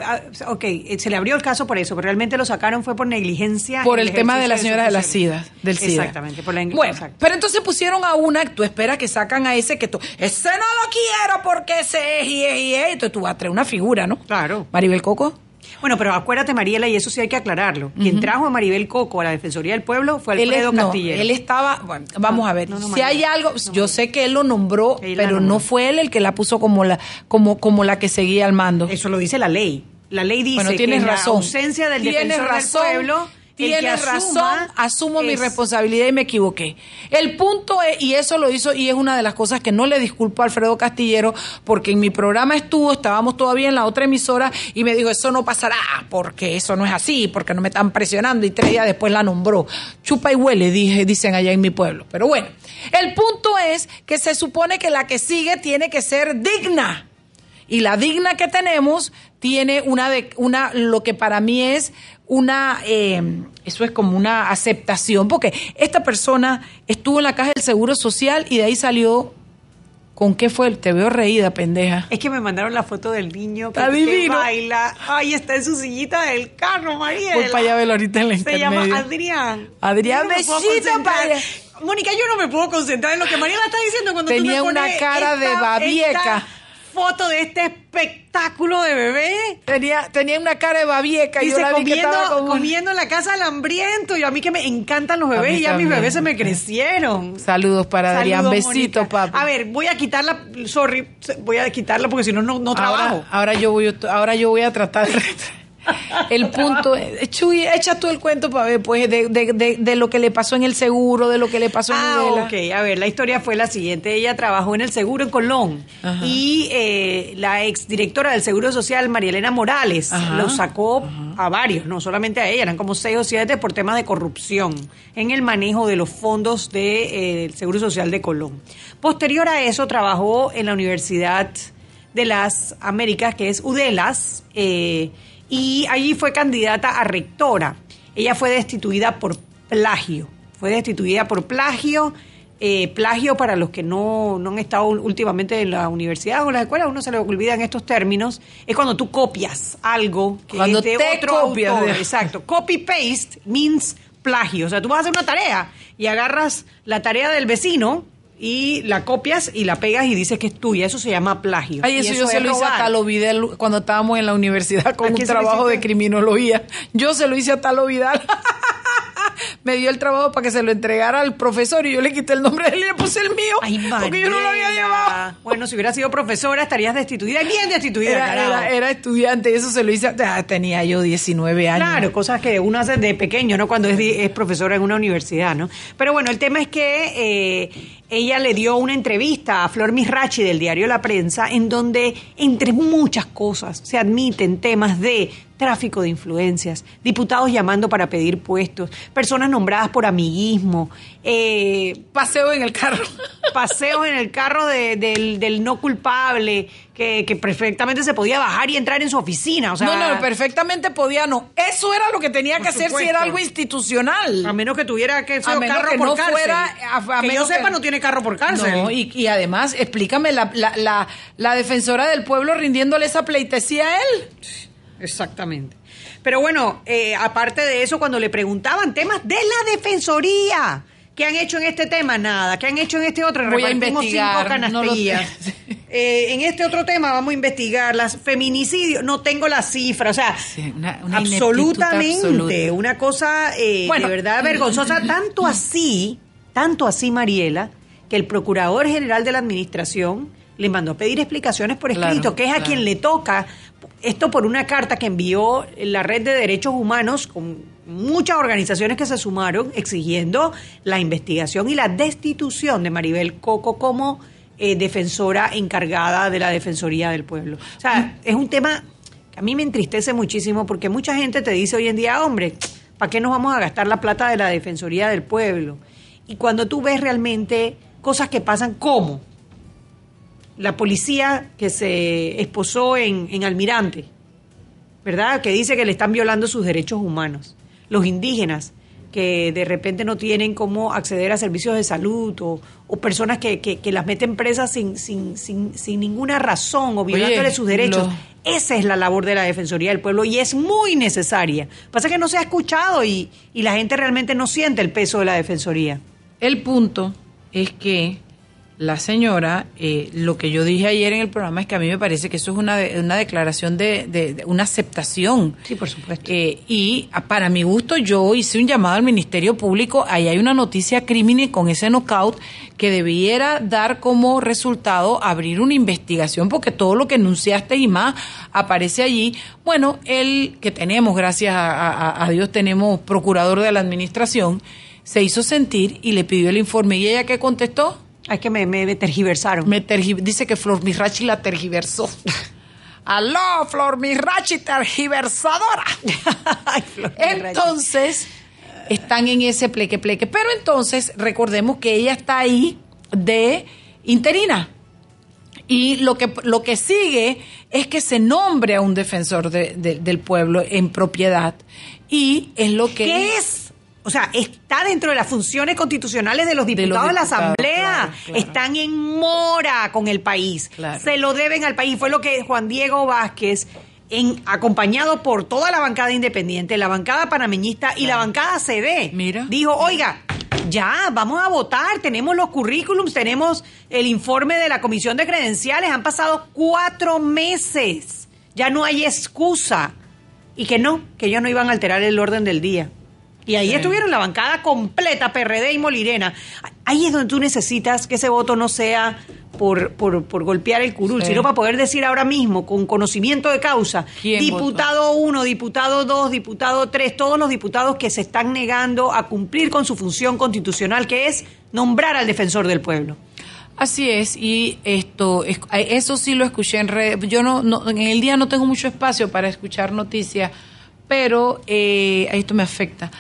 ok, eh, se le abrió el caso por eso, pero realmente lo sacaron fue por negligencia. Por el, tema de la señora de, la SIDA, del SIDA. Exactamente, por la Bueno, pero entonces pusieron a una, tú esperas que sacan a ese que tú, ese no lo quiero porque ese es y es y es, entonces tú vas a traer una figura, ¿no? Claro. Maribel Coco. Bueno, pero acuérdate, Mariela, y eso sí hay que aclararlo. Quien trajo a Maribel Coco a la Defensoría del Pueblo fue Alfredo él, Castillero. él estaba, bueno, vamos a ver, si hay algo, yo sé que él lo nombró, pero no fue él el que la puso como la, como, como la que seguía al mando. Eso lo dice la ley. La ley dice que en razón. la ausencia del defensor razón, del pueblo Tienes razón, asumo mi responsabilidad y me equivoqué. El punto es, y eso lo hizo, y es una de las cosas que no le disculpo a Alfredo Castillero, porque en mi programa estuvo, estábamos todavía en la otra emisora, y me dijo, eso no pasará, porque eso no es así, porque no me están presionando, y tres días después la nombró. Chupa y huele, dije, dicen allá en mi pueblo. Pero bueno, el punto es que se supone que la que sigue tiene que ser digna. Y la digna que tenemos tiene una, de, una lo que para mí es una, eh, eso es como una aceptación, porque esta persona estuvo en la caja del Seguro Social y de ahí salió ¿Con qué fue? Te veo reída, pendeja. Es que me mandaron la foto del niño que, baila. Ay, está en su sillita del carro, María. Voy para allá verlo ahorita en la Se llama Adrián. Adrián, besito para Mónica, yo no me puedo concentrar en lo que María está diciendo cuando Tenía tú me una cara de babieca foto de este espectáculo de bebé. Tenía, tenía una cara de babieca y, yo la comiendo, como... comiendo en la casa del hambriento. Y a mí que me encantan los bebés y ya mis bebés se me [laughs] crecieron. Saludos para Adrián. Besito, papá. A ver, voy a quitarla, sorry, voy a quitarla porque si no, no trabajo. Ahora, yo voy, ahora yo voy a tratar de el punto, Chuy, echa tú el cuento para ver, pues, de, de, de, lo que le pasó en el seguro, de lo que le pasó en ah, ok, a ver, la historia fue la siguiente. Ella trabajó en el seguro en Colón y eh, la exdirectora del Seguro Social, María Elena Morales, lo sacó a varios, no solamente a ella, eran como seis o siete por temas de corrupción en el manejo de los fondos del de, eh, Seguro Social de Colón. Posterior a eso, trabajó en la Universidad de las Américas, que es UDELAS, eh, y allí fue candidata a rectora. Ella fue destituida por plagio. Fue destituida por plagio. Eh, plagio para los que no, no, han estado últimamente en la universidad o en la escuela, uno se le olvidan estos términos, es cuando tú copias algo que cuando es de te otro copias, autor. Exacto. Copy paste means plagio. O sea, tú vas a hacer una tarea y agarras la tarea del vecino y la copias y la pegas y dices que es tuya. Eso se llama plagio. Ay, eso, yo se lo hice a Talo Vidal cuando estábamos en la universidad con un trabajo de criminología. Yo se lo hice a Talo Vidal. [laughs] me dio el trabajo para que se lo entregara al profesor y yo le quité el nombre de él y le puse el mío. Ay, porque yo no lo había llevado. Bueno, si hubiera sido profesora estarías destituida. Bien destituida, era, era, estudiante y eso se lo hice. tenía yo 19 años. Claro, cosas que uno hace de pequeño, ¿no? Cuando es, es profesora en una universidad, ¿no? Pero bueno, el tema es que eh, ella le dio una entrevista a Flor Misrachi del diario La Prensa, en donde, entre muchas cosas, se admiten temas de tráfico de influencias, diputados llamando para pedir puestos, personas nombradas por amiguismo, eh, paseo en el carro. [laughs] Paseos en el carro del, no culpable, que, perfectamente se podía bajar y entrar en su oficina. O sea, no, no, perfectamente podía, no. Eso era lo que tenía que hacer si era algo institucional. A menos que tuviera que ser carro por no cárcel. Fuera, a, que yo sepa, no tiene carro por cárcel. No, y, además, explícame, la, la, la defensora del pueblo rindiéndole esa pleitesía a él. Exactamente. Pero bueno, eh, aparte de eso, cuando le preguntaban temas de la defensoría, ¿qué han hecho en este tema? Nada. ¿Qué han hecho en este otro? Voy a investigar. [laughs] Eh, en este otro tema vamos a investigar las feminicidios. No tengo la cifra, o sea, absolutamente una cosa eh, de verdad vergonzosa. [laughs] Tanto así, tanto así, Mariela, que el procurador general de la administración le mandó a pedir explicaciones por escrito, que es a quien le toca esto por una carta que envió la Red de Derechos Humanos con muchas organizaciones que se sumaron exigiendo la investigación y la destitución de Maribel Coco como eh, defensora encargada de la Defensoría del Pueblo. O sea, es un tema que a mí me entristece muchísimo porque mucha gente te dice hoy en día, hombre, ¿para qué nos vamos a gastar la plata de la Defensoría del Pueblo? Y cuando tú ves realmente cosas que pasan como la policía que se esposó en, en Almirante, ¿verdad? Que dice que le están violando sus derechos humanos. Los indígenas que de repente no tienen cómo acceder a servicios de salud o, personas que, que, las meten presas sin, sin, sin, sin ninguna razón o violándole sus derechos. Esa es la labor de la Defensoría del Pueblo y es muy necesaria. Pasa que no se ha escuchado y, y la gente realmente no siente el peso de la Defensoría. El punto es que la señora, eh, lo que yo dije ayer en el programa es que a mí me parece que eso es una, una declaración de, una aceptación. Sí, por supuesto. Eh, y para mi gusto yo hice un llamado al Ministerio Público, ahí hay una noticia criminal con ese knockout que debiera dar como resultado abrir una investigación porque todo lo que enunciaste y más aparece allí. Bueno, el que tenemos, gracias a, a Dios, tenemos procurador de la administración, se hizo sentir y le pidió el informe. ¿Y ella qué contestó? Es que me, me, tergiversaron. Me dice que Flor Mirachi la tergiversó. [laughs] Aló, Flor Mirachi tergiversadora. [laughs] entonces, están en ese pleque pleque. Pero entonces, recordemos que ella está ahí de interina. Y lo que, lo que sigue es que se nombre a un defensor del pueblo en propiedad. Y es lo que... ¿Qué es? O sea, está dentro de las funciones constitucionales de los diputados de, la Asamblea. Están en mora con el país. Se lo deben al país. Fue lo que Juan Diego Vázquez, en, acompañado por toda la bancada independiente, la bancada panameñista y la bancada CD, dijo, oiga, ya, vamos a votar, tenemos los currículums, tenemos el informe de la Comisión de Credenciales, han pasado cuatro meses, ya no hay excusa. Y que no, que ellos no iban a alterar el orden del día. Y ahí estuvieron la bancada completa, PRD y Molirena. Ahí es donde tú necesitas que ese voto no sea por, por, por golpear el curul, sino para poder decir ahora mismo, con conocimiento de causa, diputado 1, diputado 2, diputado 3, todos los diputados que se están negando a cumplir con su función constitucional, que es nombrar al defensor del pueblo. Así es, y esto, eso sí lo escuché en red. Yo no, no, en el día no tengo mucho espacio para escuchar noticias, pero eh, esto me afecta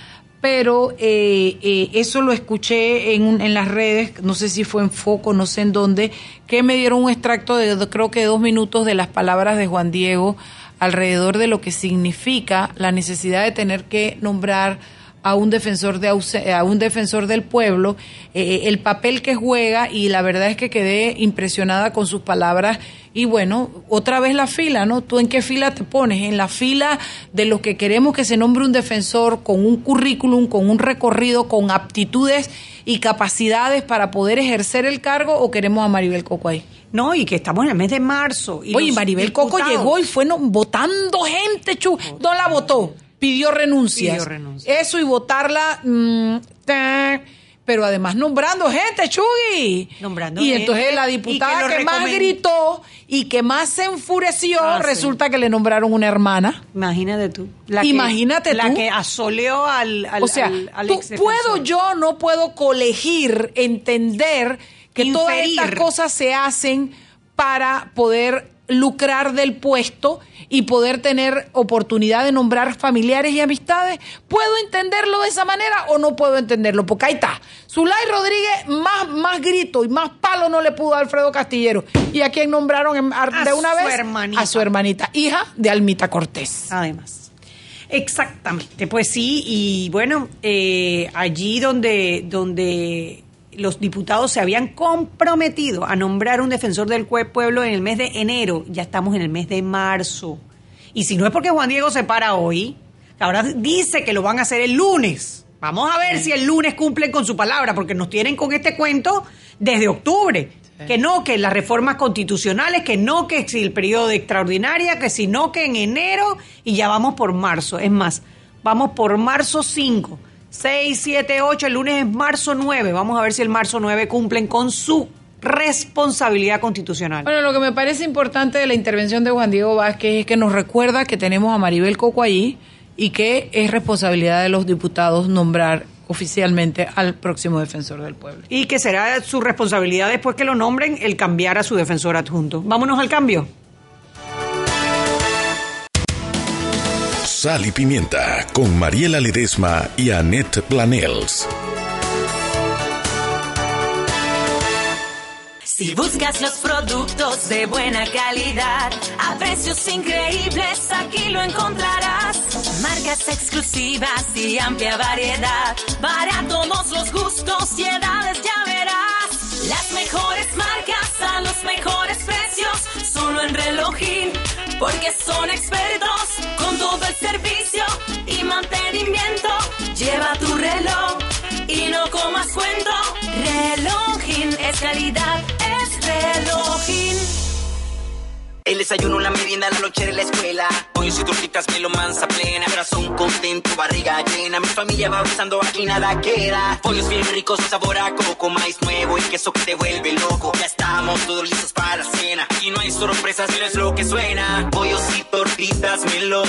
pero eh, eh, eso lo escuché en, en las redes, no sé si fue en Foco, no sé en dónde, que me dieron un extracto de creo que dos minutos de las palabras de Juan Diego alrededor de lo que significa la necesidad de tener que nombrar a un defensor de a un defensor del pueblo eh, el papel que juega y la verdad es que quedé impresionada con sus palabras. Y bueno otra vez la fila no tú en qué fila te pones en la fila de los que queremos que se nombre un defensor con un currículum con un recorrido con aptitudes y capacidades para poder ejercer el cargo o queremos a Maribel Coco ahí no, y que estamos en el mes de marzo. Y Oye, Maribel Coco llegó y fue votando gente, chu, no la votó pidió renuncias. Eso y votarla. Mm, pero además nombrando gente, Chugui. Nombrando y entonces la diputada que, más gritó y que más se enfureció, ah, resulta que le nombraron una hermana. Imagínate tú. La Imagínate que, tú. La que asoleó al, al O sea, puedo yo, no puedo colegir, entender que todas estas cosas se hacen para poder lucrar del puesto y poder tener oportunidad de nombrar familiares y amistades, ¿puedo entenderlo de esa manera o no puedo entenderlo? Porque ahí está. Zulay Rodríguez, más, más grito y más palo no le pudo a Alfredo Castillero. ¿Y a quién nombraron de una vez? A su hermanita, hija de Almita Cortés. Además. Exactamente, pues sí, y bueno, eh, allí donde, donde los diputados se habían comprometido a nombrar un defensor del pueblo en el mes de enero, ya estamos en el mes de marzo. Y si no es porque Juan Diego se para hoy, ahora dice que lo van a hacer el lunes. Vamos a ver si el lunes cumplen con su palabra, porque nos tienen con este cuento desde octubre. Que no, que las reformas constitucionales, que no, que si el periodo de extraordinaria, que si no, que en enero, y ya vamos por marzo. Es más, vamos por marzo 5 6, 7, 8, el lunes es marzo 9. Vamos a ver si el marzo 9 cumplen con su responsabilidad constitucional. Bueno, lo que me parece importante de la intervención de Juan Diego Vázquez es que nos recuerda que tenemos a Maribel Coco allí y que es responsabilidad de los diputados nombrar oficialmente al próximo defensor del pueblo. Y que será su responsabilidad después que lo nombren el cambiar a su defensor adjunto. Vámonos al cambio. Sal y Pimienta con Mariela Ledesma y Annette Planels. Si buscas los productos de buena calidad, a precios increíbles, aquí lo encontrarás. Marcas exclusivas y amplia variedad, para todos los gustos y edades ya verás. Las mejores marcas a los mejores precios, solo en relojín, porque son expertos con todo el servicio y mantenimiento. Lleva tu reloj y no comas cuento. Relojín es calidad el desayuno, la merienda, la noche de la escuela. Pollos y tortitas, me lo plena. Corazón contento, barriga llena. Mi familia va besando, aquí nada queda. Pollos bien ricos, sabor a coco, maíz nuevo y queso que te vuelve loco. Ya estamos todos listos para la cena. Y no hay sorpresas, no es lo que suena. Pollos y tortitas, melo.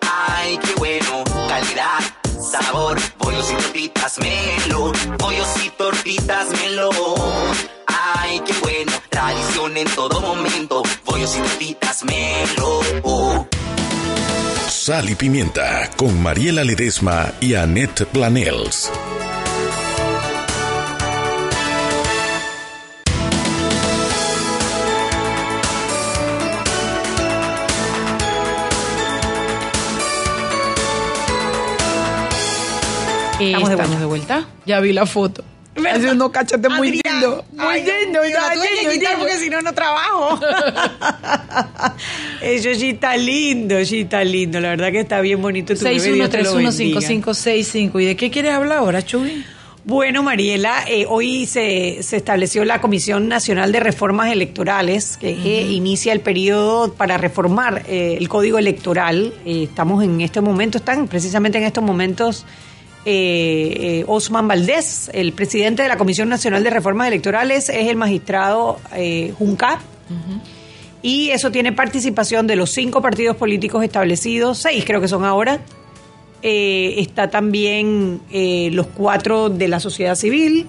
Ay, qué bueno, calidad sabor, pollos y tortitas melo, pollos y tortitas melo. Ay, qué bueno, tradición en todo momento, pollos y tortitas melo. Sal y pimienta con Mariela Ledesma y Annette Planels. Estamos, de, vuelta. Ya vi la foto. Hace unos cachetes muy lindos. Muy lindo. La porque si no, no trabajo. [laughs] Eso sí está lindo, sí está lindo. La verdad que está bien bonito tu 61315565. ¿Y de qué quieres hablar ahora, Chuy? Bueno, Mariela, eh, hoy se, se, estableció la Comisión Nacional de Reformas Electorales, que inicia el periodo para reformar eh, el Código Electoral. Eh, estamos en este momento, están precisamente en estos momentos eh, eh, Osman Valdés, el presidente de la Comisión Nacional de Reformas Electorales, es el magistrado eh, Junca. Y eso tiene participación de los cinco partidos políticos establecidos, seis creo que son ahora. Eh, está también los cuatro de la sociedad civil,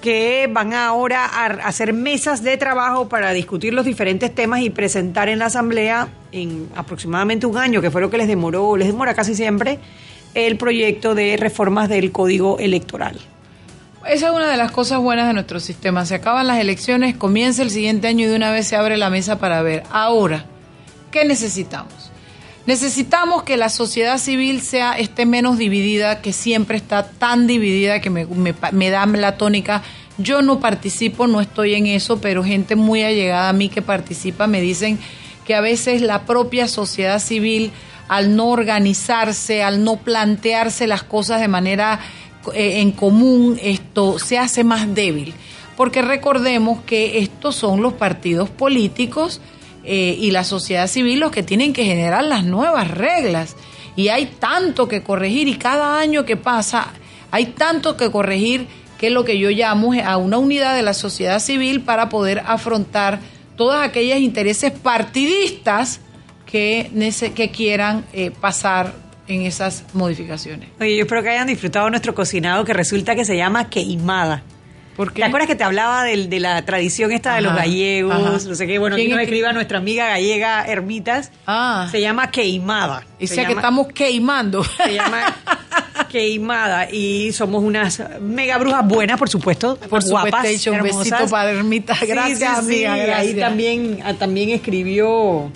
que van ahora a hacer mesas de trabajo para discutir los diferentes temas y presentar en la Asamblea en aproximadamente un año, que fue lo que les demoró, les demora casi siempre, el proyecto de reformas del Código Electoral. Esa es una de las cosas buenas de nuestro sistema. Se acaban las elecciones, comienza el siguiente año y de una vez se abre la mesa para ver. Ahora, ¿qué necesitamos? Necesitamos que la sociedad civil sea esté menos dividida, que siempre está tan dividida que me, me da la tónica. Yo no participo, no estoy en eso, pero gente muy allegada a mí que participa me dicen que a veces la propia sociedad civil al no organizarse, al no plantearse las cosas de manera eh, en común, esto se hace más débil. Porque recordemos que estos son los partidos políticos eh, y la sociedad civil los que tienen que generar las nuevas reglas. Y hay tanto que corregir y cada año que pasa hay tanto que corregir que es lo que yo llamo a una unidad de la sociedad civil para poder afrontar todas aquellas intereses partidistas que, que quieran eh, pasar en esas modificaciones. Oye, yo espero que hayan disfrutado nuestro cocinado que resulta que se llama queimada. ¿Por qué? ¿Te acuerdas que te hablaba de, la tradición esta de los gallegos? No sé qué. Bueno, aquí nos escriba nuestra amiga gallega Hermitas. Ah. Se llama queimada. O sea que estamos queimando. Se llama [laughs] queimada y somos unas mega brujas buenas, por supuesto. Por guapas, un besito para Hermitas. Gracias, amiga. Ahí también, ah, también escribió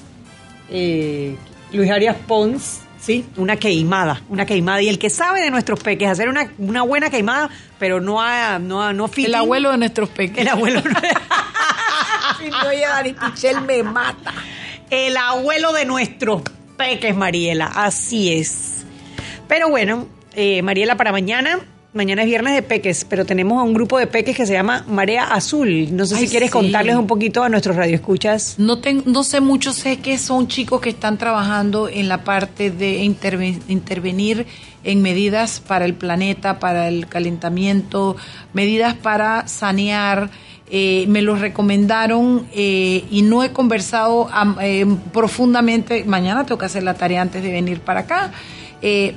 eh, Luis Arias Pons, sí, una queimada, una queimada. Y el que sabe de nuestros peques, hacer una, una buena queimada, pero no a, no a, no El abuelo de nuestros peques. El abuelo. [laughs] si no me mata. El abuelo de nuestros peques, Mariela, así es. Pero bueno, eh, Mariela, para mañana Mañana es viernes de peques, pero tenemos a un grupo de peques que se llama Marea Azul. No sé si quieres contarles un poquito a nuestros radioescuchas. No, no sé mucho, sé que son chicos que están trabajando en la parte de intervenir en medidas para el planeta, para el calentamiento, medidas para sanear eh, me los recomendaron eh, y no he conversado eh, profundamente. Mañana tengo que hacer la tarea antes de venir para acá.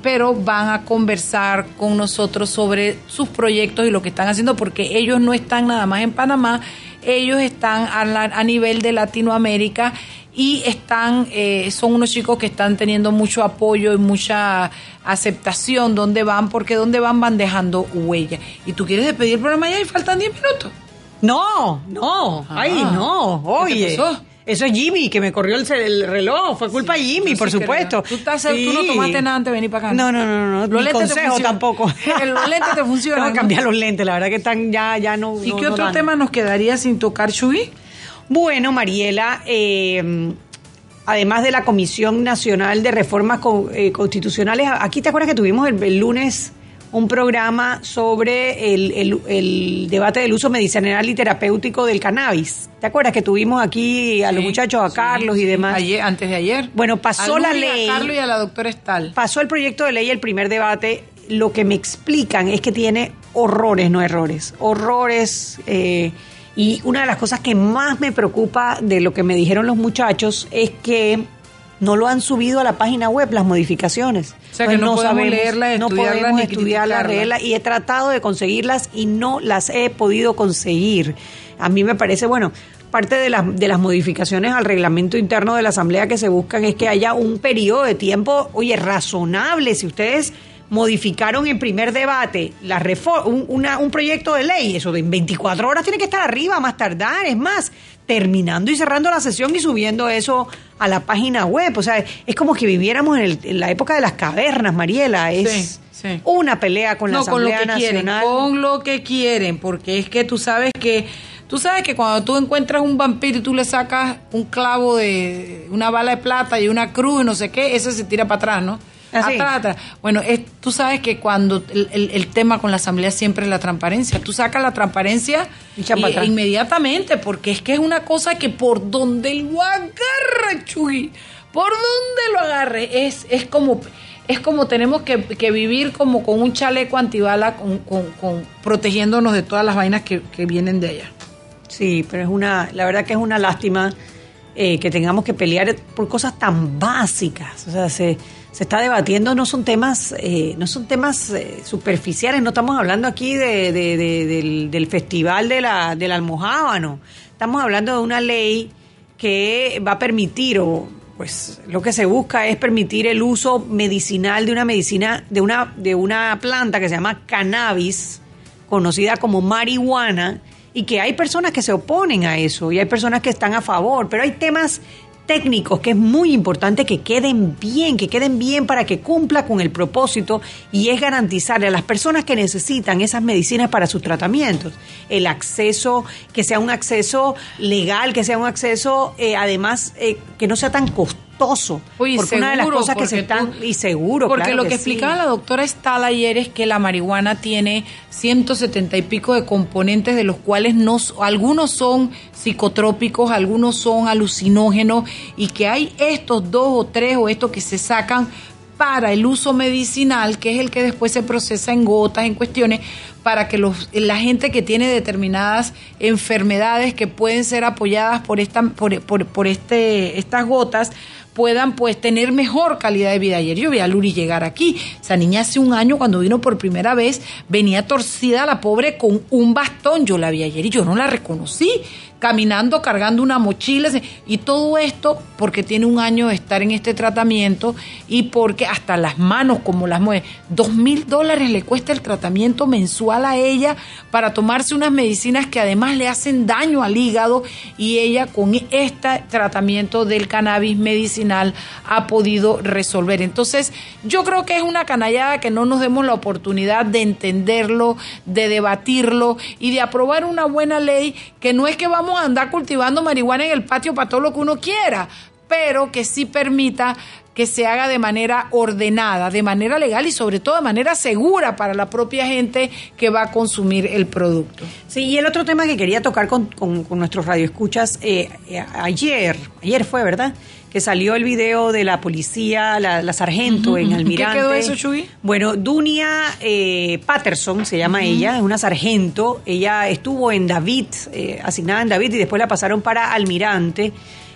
Pero van a conversar con nosotros sobre sus proyectos y lo que están haciendo, porque ellos no están nada más en Panamá, ellos están a, nivel de Latinoamérica y están, son unos chicos que están teniendo mucho apoyo y mucha aceptación donde van, porque donde van van dejando huella. Y tú quieres despedir el programa ya y faltan 10 minutos. No, no, ay, ah. no, oye. Eso es Jimmy, que me corrió el, reloj. Fue culpa de Jimmy, por supuesto. ¿Tú, estás, ¿Tú no tomaste nada antes de venir para acá? No, no, no. no. Los lentes consejo tampoco. [laughs] los lentes te [laughs] funcionan. Tengo que cambiar los lentes, la verdad que están ya, ya no. ¿Y qué otro tema nos quedaría sin tocar, Chuy? Bueno, Mariela, eh, además de la Comisión Nacional de Reformas eh, Constitucionales, aquí te acuerdas que tuvimos el lunes un programa sobre el, debate del uso medicinal y terapéutico del cannabis. ¿Te acuerdas que tuvimos aquí a los muchachos, a Carlos y demás? Ayer, antes de ayer. Bueno, pasó la ley. A Carlos y a la doctora Estal. Pasó el proyecto de ley, el primer debate. Lo que me explican es que tiene horrores, no errores. Horrores. Eh, y una de las cosas que más me preocupa de lo que me dijeron los muchachos es que no lo han subido a la página web las modificaciones. O sea que no, podemos leerlas, no podemos estudiarlas, y he tratado de conseguirlas y no las he podido conseguir. A mí me parece, bueno, parte de las, de las modificaciones al reglamento interno de la Asamblea que se buscan es que haya un periodo de tiempo, oye, razonable. Si ustedes modificaron en primer debate la un, un proyecto de ley, eso de 24 horas tiene que estar arriba, más tardar, es más, terminando y cerrando la sesión y subiendo eso a la página web. O sea, es como que viviéramos en, la época de las cavernas, Mariela. Es una pelea con la Asamblea con lo que Nacional. Quieren, con lo que quieren, porque es que tú sabes que Tú sabes que cuando tú encuentras un vampiro y tú le sacas un clavo de una bala de plata y una cruz y no sé qué, ese se tira para atrás, ¿no? Ah, bueno, tú sabes que cuando el, tema con la asamblea siempre es la transparencia. Tú sacas la transparencia inmediatamente, porque es que es una cosa que por donde lo agarre, Chuy, por donde lo agarre, es, es como es como tenemos que, vivir como con un chaleco antibala, con, con, protegiéndonos de todas las vainas que, vienen de allá. Sí, pero es una, la verdad que es una lástima eh, que tengamos que pelear por cosas tan básicas. O sea, se, se está debatiendo no son temas eh, no son temas eh, superficiales no estamos hablando aquí de, del, festival de la del almohábano. Estamos hablando de una ley que va a permitir o pues lo que se busca es permitir el uso medicinal de una medicina de una de una planta que se llama cannabis conocida como marihuana y que hay personas que se oponen a eso y hay personas que están a favor, pero hay temas técnicos que es muy importante que queden bien, que queden bien para que cumpla con el propósito y es garantizarle a las personas que necesitan esas medicinas para sus tratamientos el acceso, que sea un acceso legal, que sea un acceso eh, además eh, que no sea tan costoso porque una de las cosas que se están y seguro porque lo que, explicaba la doctora Estal ayer es que la marihuana tiene 170 y pico de componentes de los cuales no algunos son psicotrópicos algunos son alucinógenos y que hay estos dos o tres o estos que se sacan para el uso medicinal, que es el que después se procesa en gotas, en cuestiones, para que los, la gente que tiene determinadas enfermedades que pueden ser apoyadas por, esta, por, por, por este, estas gotas, puedan pues tener mejor calidad de vida. Ayer yo vi a Luri llegar aquí. Esa niña hace un año cuando vino por primera vez venía torcida la pobre con un bastón. Yo la vi ayer y yo no la reconocí caminando, cargando una mochila, y todo esto porque tiene un año de estar en este tratamiento y porque hasta las manos como las mueve. Dos mil dólares le cuesta el tratamiento mensual a ella para tomarse unas medicinas que además le hacen daño al hígado y ella con este tratamiento del cannabis medicinal ha podido resolver. Entonces, yo creo que es una canallada que no nos demos la oportunidad de entenderlo, de debatirlo y de aprobar una buena ley que no es que vamos a andar cultivando marihuana en el patio para todo lo que uno quiera, pero que sí permita que se haga de manera ordenada, de manera legal y sobre todo de manera segura para la propia gente que va a consumir el producto. Sí, y el otro tema que quería tocar con, nuestros radioescuchas, eh, eh, ayer, ayer fue, ¿verdad? Que salió el video de la policía, la, sargento en Almirante. ¿Qué quedó eso, Chuy? Bueno, Dunia eh, Patterson se llama ella, es una sargento. Ella estuvo en David, eh, asignada en David, y después la pasaron para Almirante.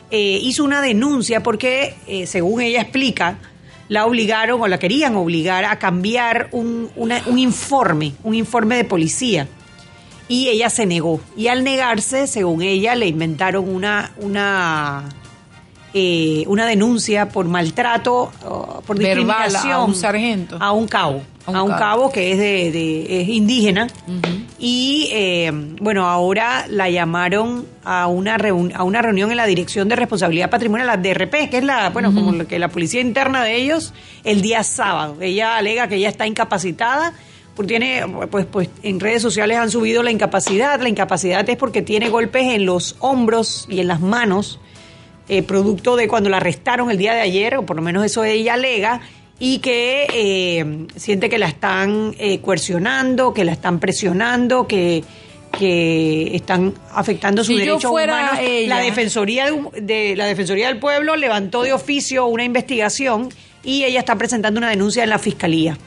Eh, hizo una denuncia porque, según ella explica, la obligaron o la querían obligar a cambiar un, un informe, un informe de policía y ella se negó. Y al negarse, según ella, le inventaron una, una, eh, una denuncia por maltrato, por discriminación. a un sargento. A un cabo. A un, cabo. que es, de, es indígena. Y eh, bueno, ahora la llamaron a una, a una reunión en la Dirección de Responsabilidad Patrimonial, la DRP, que es la, bueno, como que la policía interna de ellos, el día sábado. Ella alega que ella está incapacitada tiene, pues, pues en redes sociales han subido la incapacidad. La incapacidad es porque tiene golpes en los hombros y en las manos, eh, producto de cuando la arrestaron el día de ayer, o por lo menos eso ella alega, y que eh, siente que la están eh, coercionando, que la están presionando, que que están afectando su derecho humanos. La defensoría de, la defensoría del pueblo levantó de oficio una investigación y ella está presentando una denuncia en la fiscalía.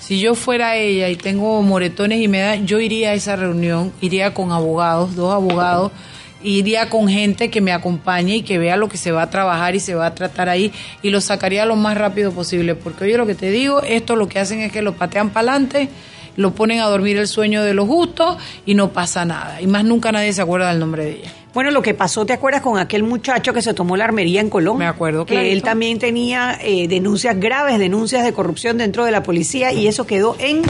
Si yo fuera ella y tengo moretones y me da, yo iría a esa reunión, iría con abogados, dos abogados, iría con gente que me acompañe y que vea lo que se va a trabajar y se va a tratar ahí y lo sacaría lo más rápido posible. Porque oye, lo que te digo, esto lo que hacen es que lo patean para adelante, lo ponen a dormir el sueño de los justos y no pasa nada. Y más nunca nadie se acuerda del nombre de ella. Bueno, lo que pasó, ¿te acuerdas con aquel muchacho que se tomó la armería en Colombia? Me acuerdo, Que él también tenía eh, denuncias graves, denuncias de corrupción dentro de la policía y eso quedó en...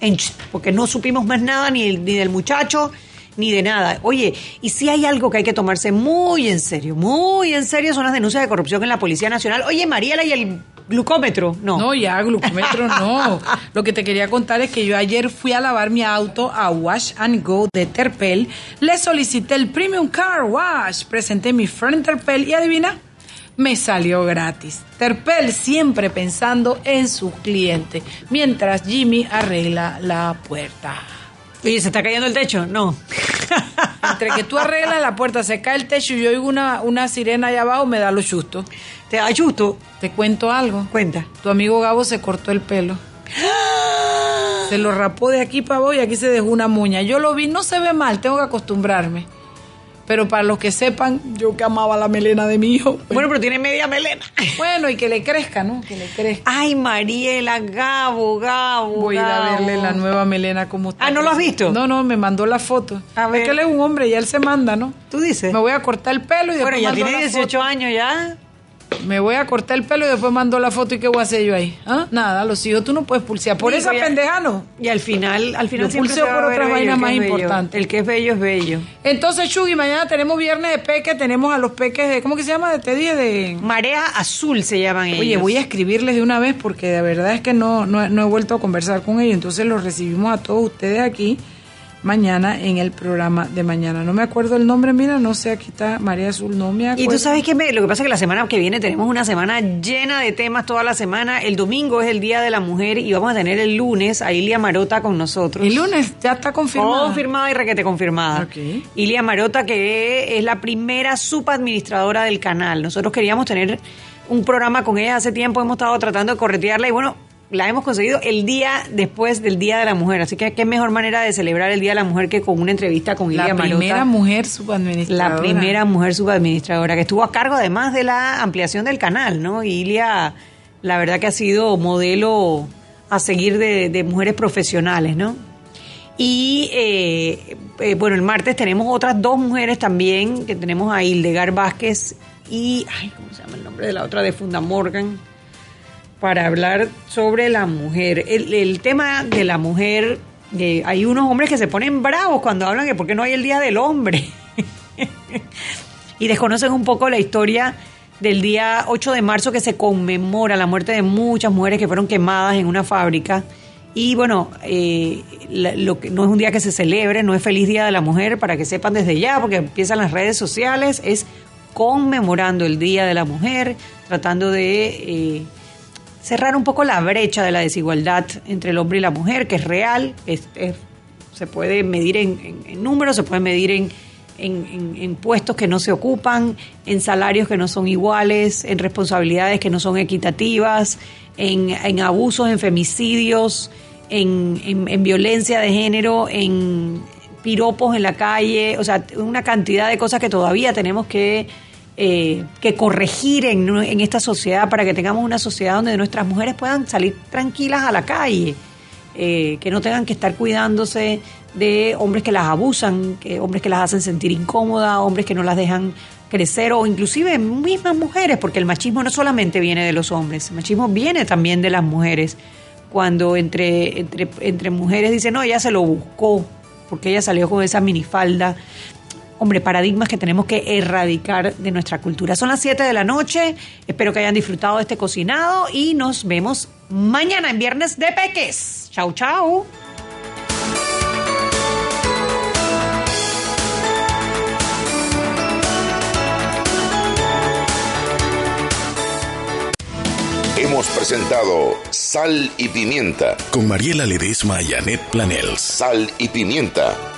en porque no supimos más nada ni, ni del muchacho ni de nada. Oye, y si hay algo que hay que tomarse muy en serio, muy en serio son las denuncias de corrupción en la Policía Nacional. Oye, Mariela, y el Glucómetro, no. No, ya, glucómetro no. Lo que te quería contar es que yo ayer fui a lavar mi auto a Wash and Go de Terpel. Le solicité el Premium Car Wash. Presenté mi friend Terpel y adivina, me salió gratis. Terpel siempre pensando en sus clientes, mientras Jimmy arregla la puerta. Oye, ¿se está cayendo el techo? No. [laughs] Entre que tú arreglas la puerta, se cae el techo y yo oigo una, una sirena allá abajo, me da lo justo. ¿Te da justo? Te cuento algo. Cuenta. Tu amigo Gabo se cortó el pelo. [gasps] Se lo rapó de aquí para abajo y aquí se dejó una muña. Yo lo vi, no se ve mal, tengo que acostumbrarme. Pero para los que sepan, yo que amaba la melena de mi hijo. Bueno, pero tiene media melena. [laughs] Bueno, y que le crezca, ¿no? Que le crezca. Ay, Mariela, Gabo, Gabo. Voy a ir a verle la nueva melena como está. Ah, ¿no lo has visto? No, no, me mandó la foto. A ver. Es que él es un hombre y él se manda, ¿no? Tú dices. Me voy a cortar el pelo y después. Bueno, ya tiene 18 años ya me voy a cortar el pelo y después mando la foto y qué voy a hacer yo ahí. ¿Ah? Nada, los hijos tú no puedes pulsear. Por esa pendeja no. Y al final, al final yo pulseo por otras vainas más importantes. El que es bello es bello. Entonces, Chugi, mañana tenemos viernes de peque, tenemos a los peques de, ¿cómo que se llama? Te dije de... Marea Azul se llaman ellos. Oye, voy a escribirles de una vez porque de verdad es que no, no, no he vuelto a conversar con ellos. Entonces los recibimos a todos ustedes aquí mañana en el programa de mañana. No me acuerdo el nombre, mira, no sé, aquí está María Azul, no me acuerdo. Y tú sabes que lo que pasa es que la semana que viene tenemos una semana llena de temas toda la semana. El domingo es el Día de la Mujer y vamos a tener el lunes a Ilia Marota con nosotros. El lunes ya está confirmada. Confirmada y requete confirmada. Ilia Marota, que es la primera subadministradora del canal. Nosotros queríamos tener un programa con ella hace tiempo, hemos estado tratando de corretearla y bueno, la hemos conseguido el día después del Día de la Mujer. Así que qué mejor manera de celebrar el Día de la Mujer que con una entrevista con Ilia Marota. La primera mujer subadministradora. La primera mujer subadministradora, que estuvo a cargo además de la ampliación del canal, ¿no? Ilia, la verdad que ha sido modelo a seguir de, mujeres profesionales, ¿no? Y eh, eh, bueno, el martes tenemos otras dos mujeres también, que tenemos a Hildegar Vázquez y, ay, ¿cómo se llama el nombre de la otra? De Funda Morgan para hablar sobre la mujer. El, tema de la mujer, eh, hay unos hombres que se ponen bravos cuando hablan de por qué no hay el Día del Hombre. [laughs] y desconocen un poco la historia del día 8 de marzo que se conmemora la muerte de muchas mujeres que fueron quemadas en una fábrica. Y bueno, eh, lo que no es un día que se celebre, no es feliz Día de la Mujer, para que sepan desde ya, porque empiezan las redes sociales, es conmemorando el Día de la Mujer, tratando de eh, cerrar un poco la brecha de la desigualdad entre el hombre y la mujer, que es real, se puede medir en, números, se puede medir en, en, puestos que no se ocupan, en salarios que no son iguales, en responsabilidades que no son equitativas, en, abusos, en femicidios, en, violencia de género, en piropos en la calle, o sea, una cantidad de cosas que todavía tenemos que, eh, que corregir en, esta sociedad para que tengamos una sociedad donde nuestras mujeres puedan salir tranquilas a la calle. Eh, que no tengan que estar cuidándose de hombres que las abusan, que hombres que las hacen sentir incómodas, hombres que no las dejan crecer o inclusive mismas mujeres, porque el machismo no solamente viene de los hombres, el machismo viene también de las mujeres. Cuando entre, entre, entre mujeres dicen, no, ella se lo buscó, porque ella salió con esa minifalda. Hombre, paradigmas que tenemos que erradicar de nuestra cultura. Son las 7 de la noche, espero que hayan disfrutado de este cocinado y nos vemos mañana en Viernes de Peques. Chau, chau. Hemos presentado Sal y Pimienta con Mariela Ledesma y Annette Planels. Sal y Pimienta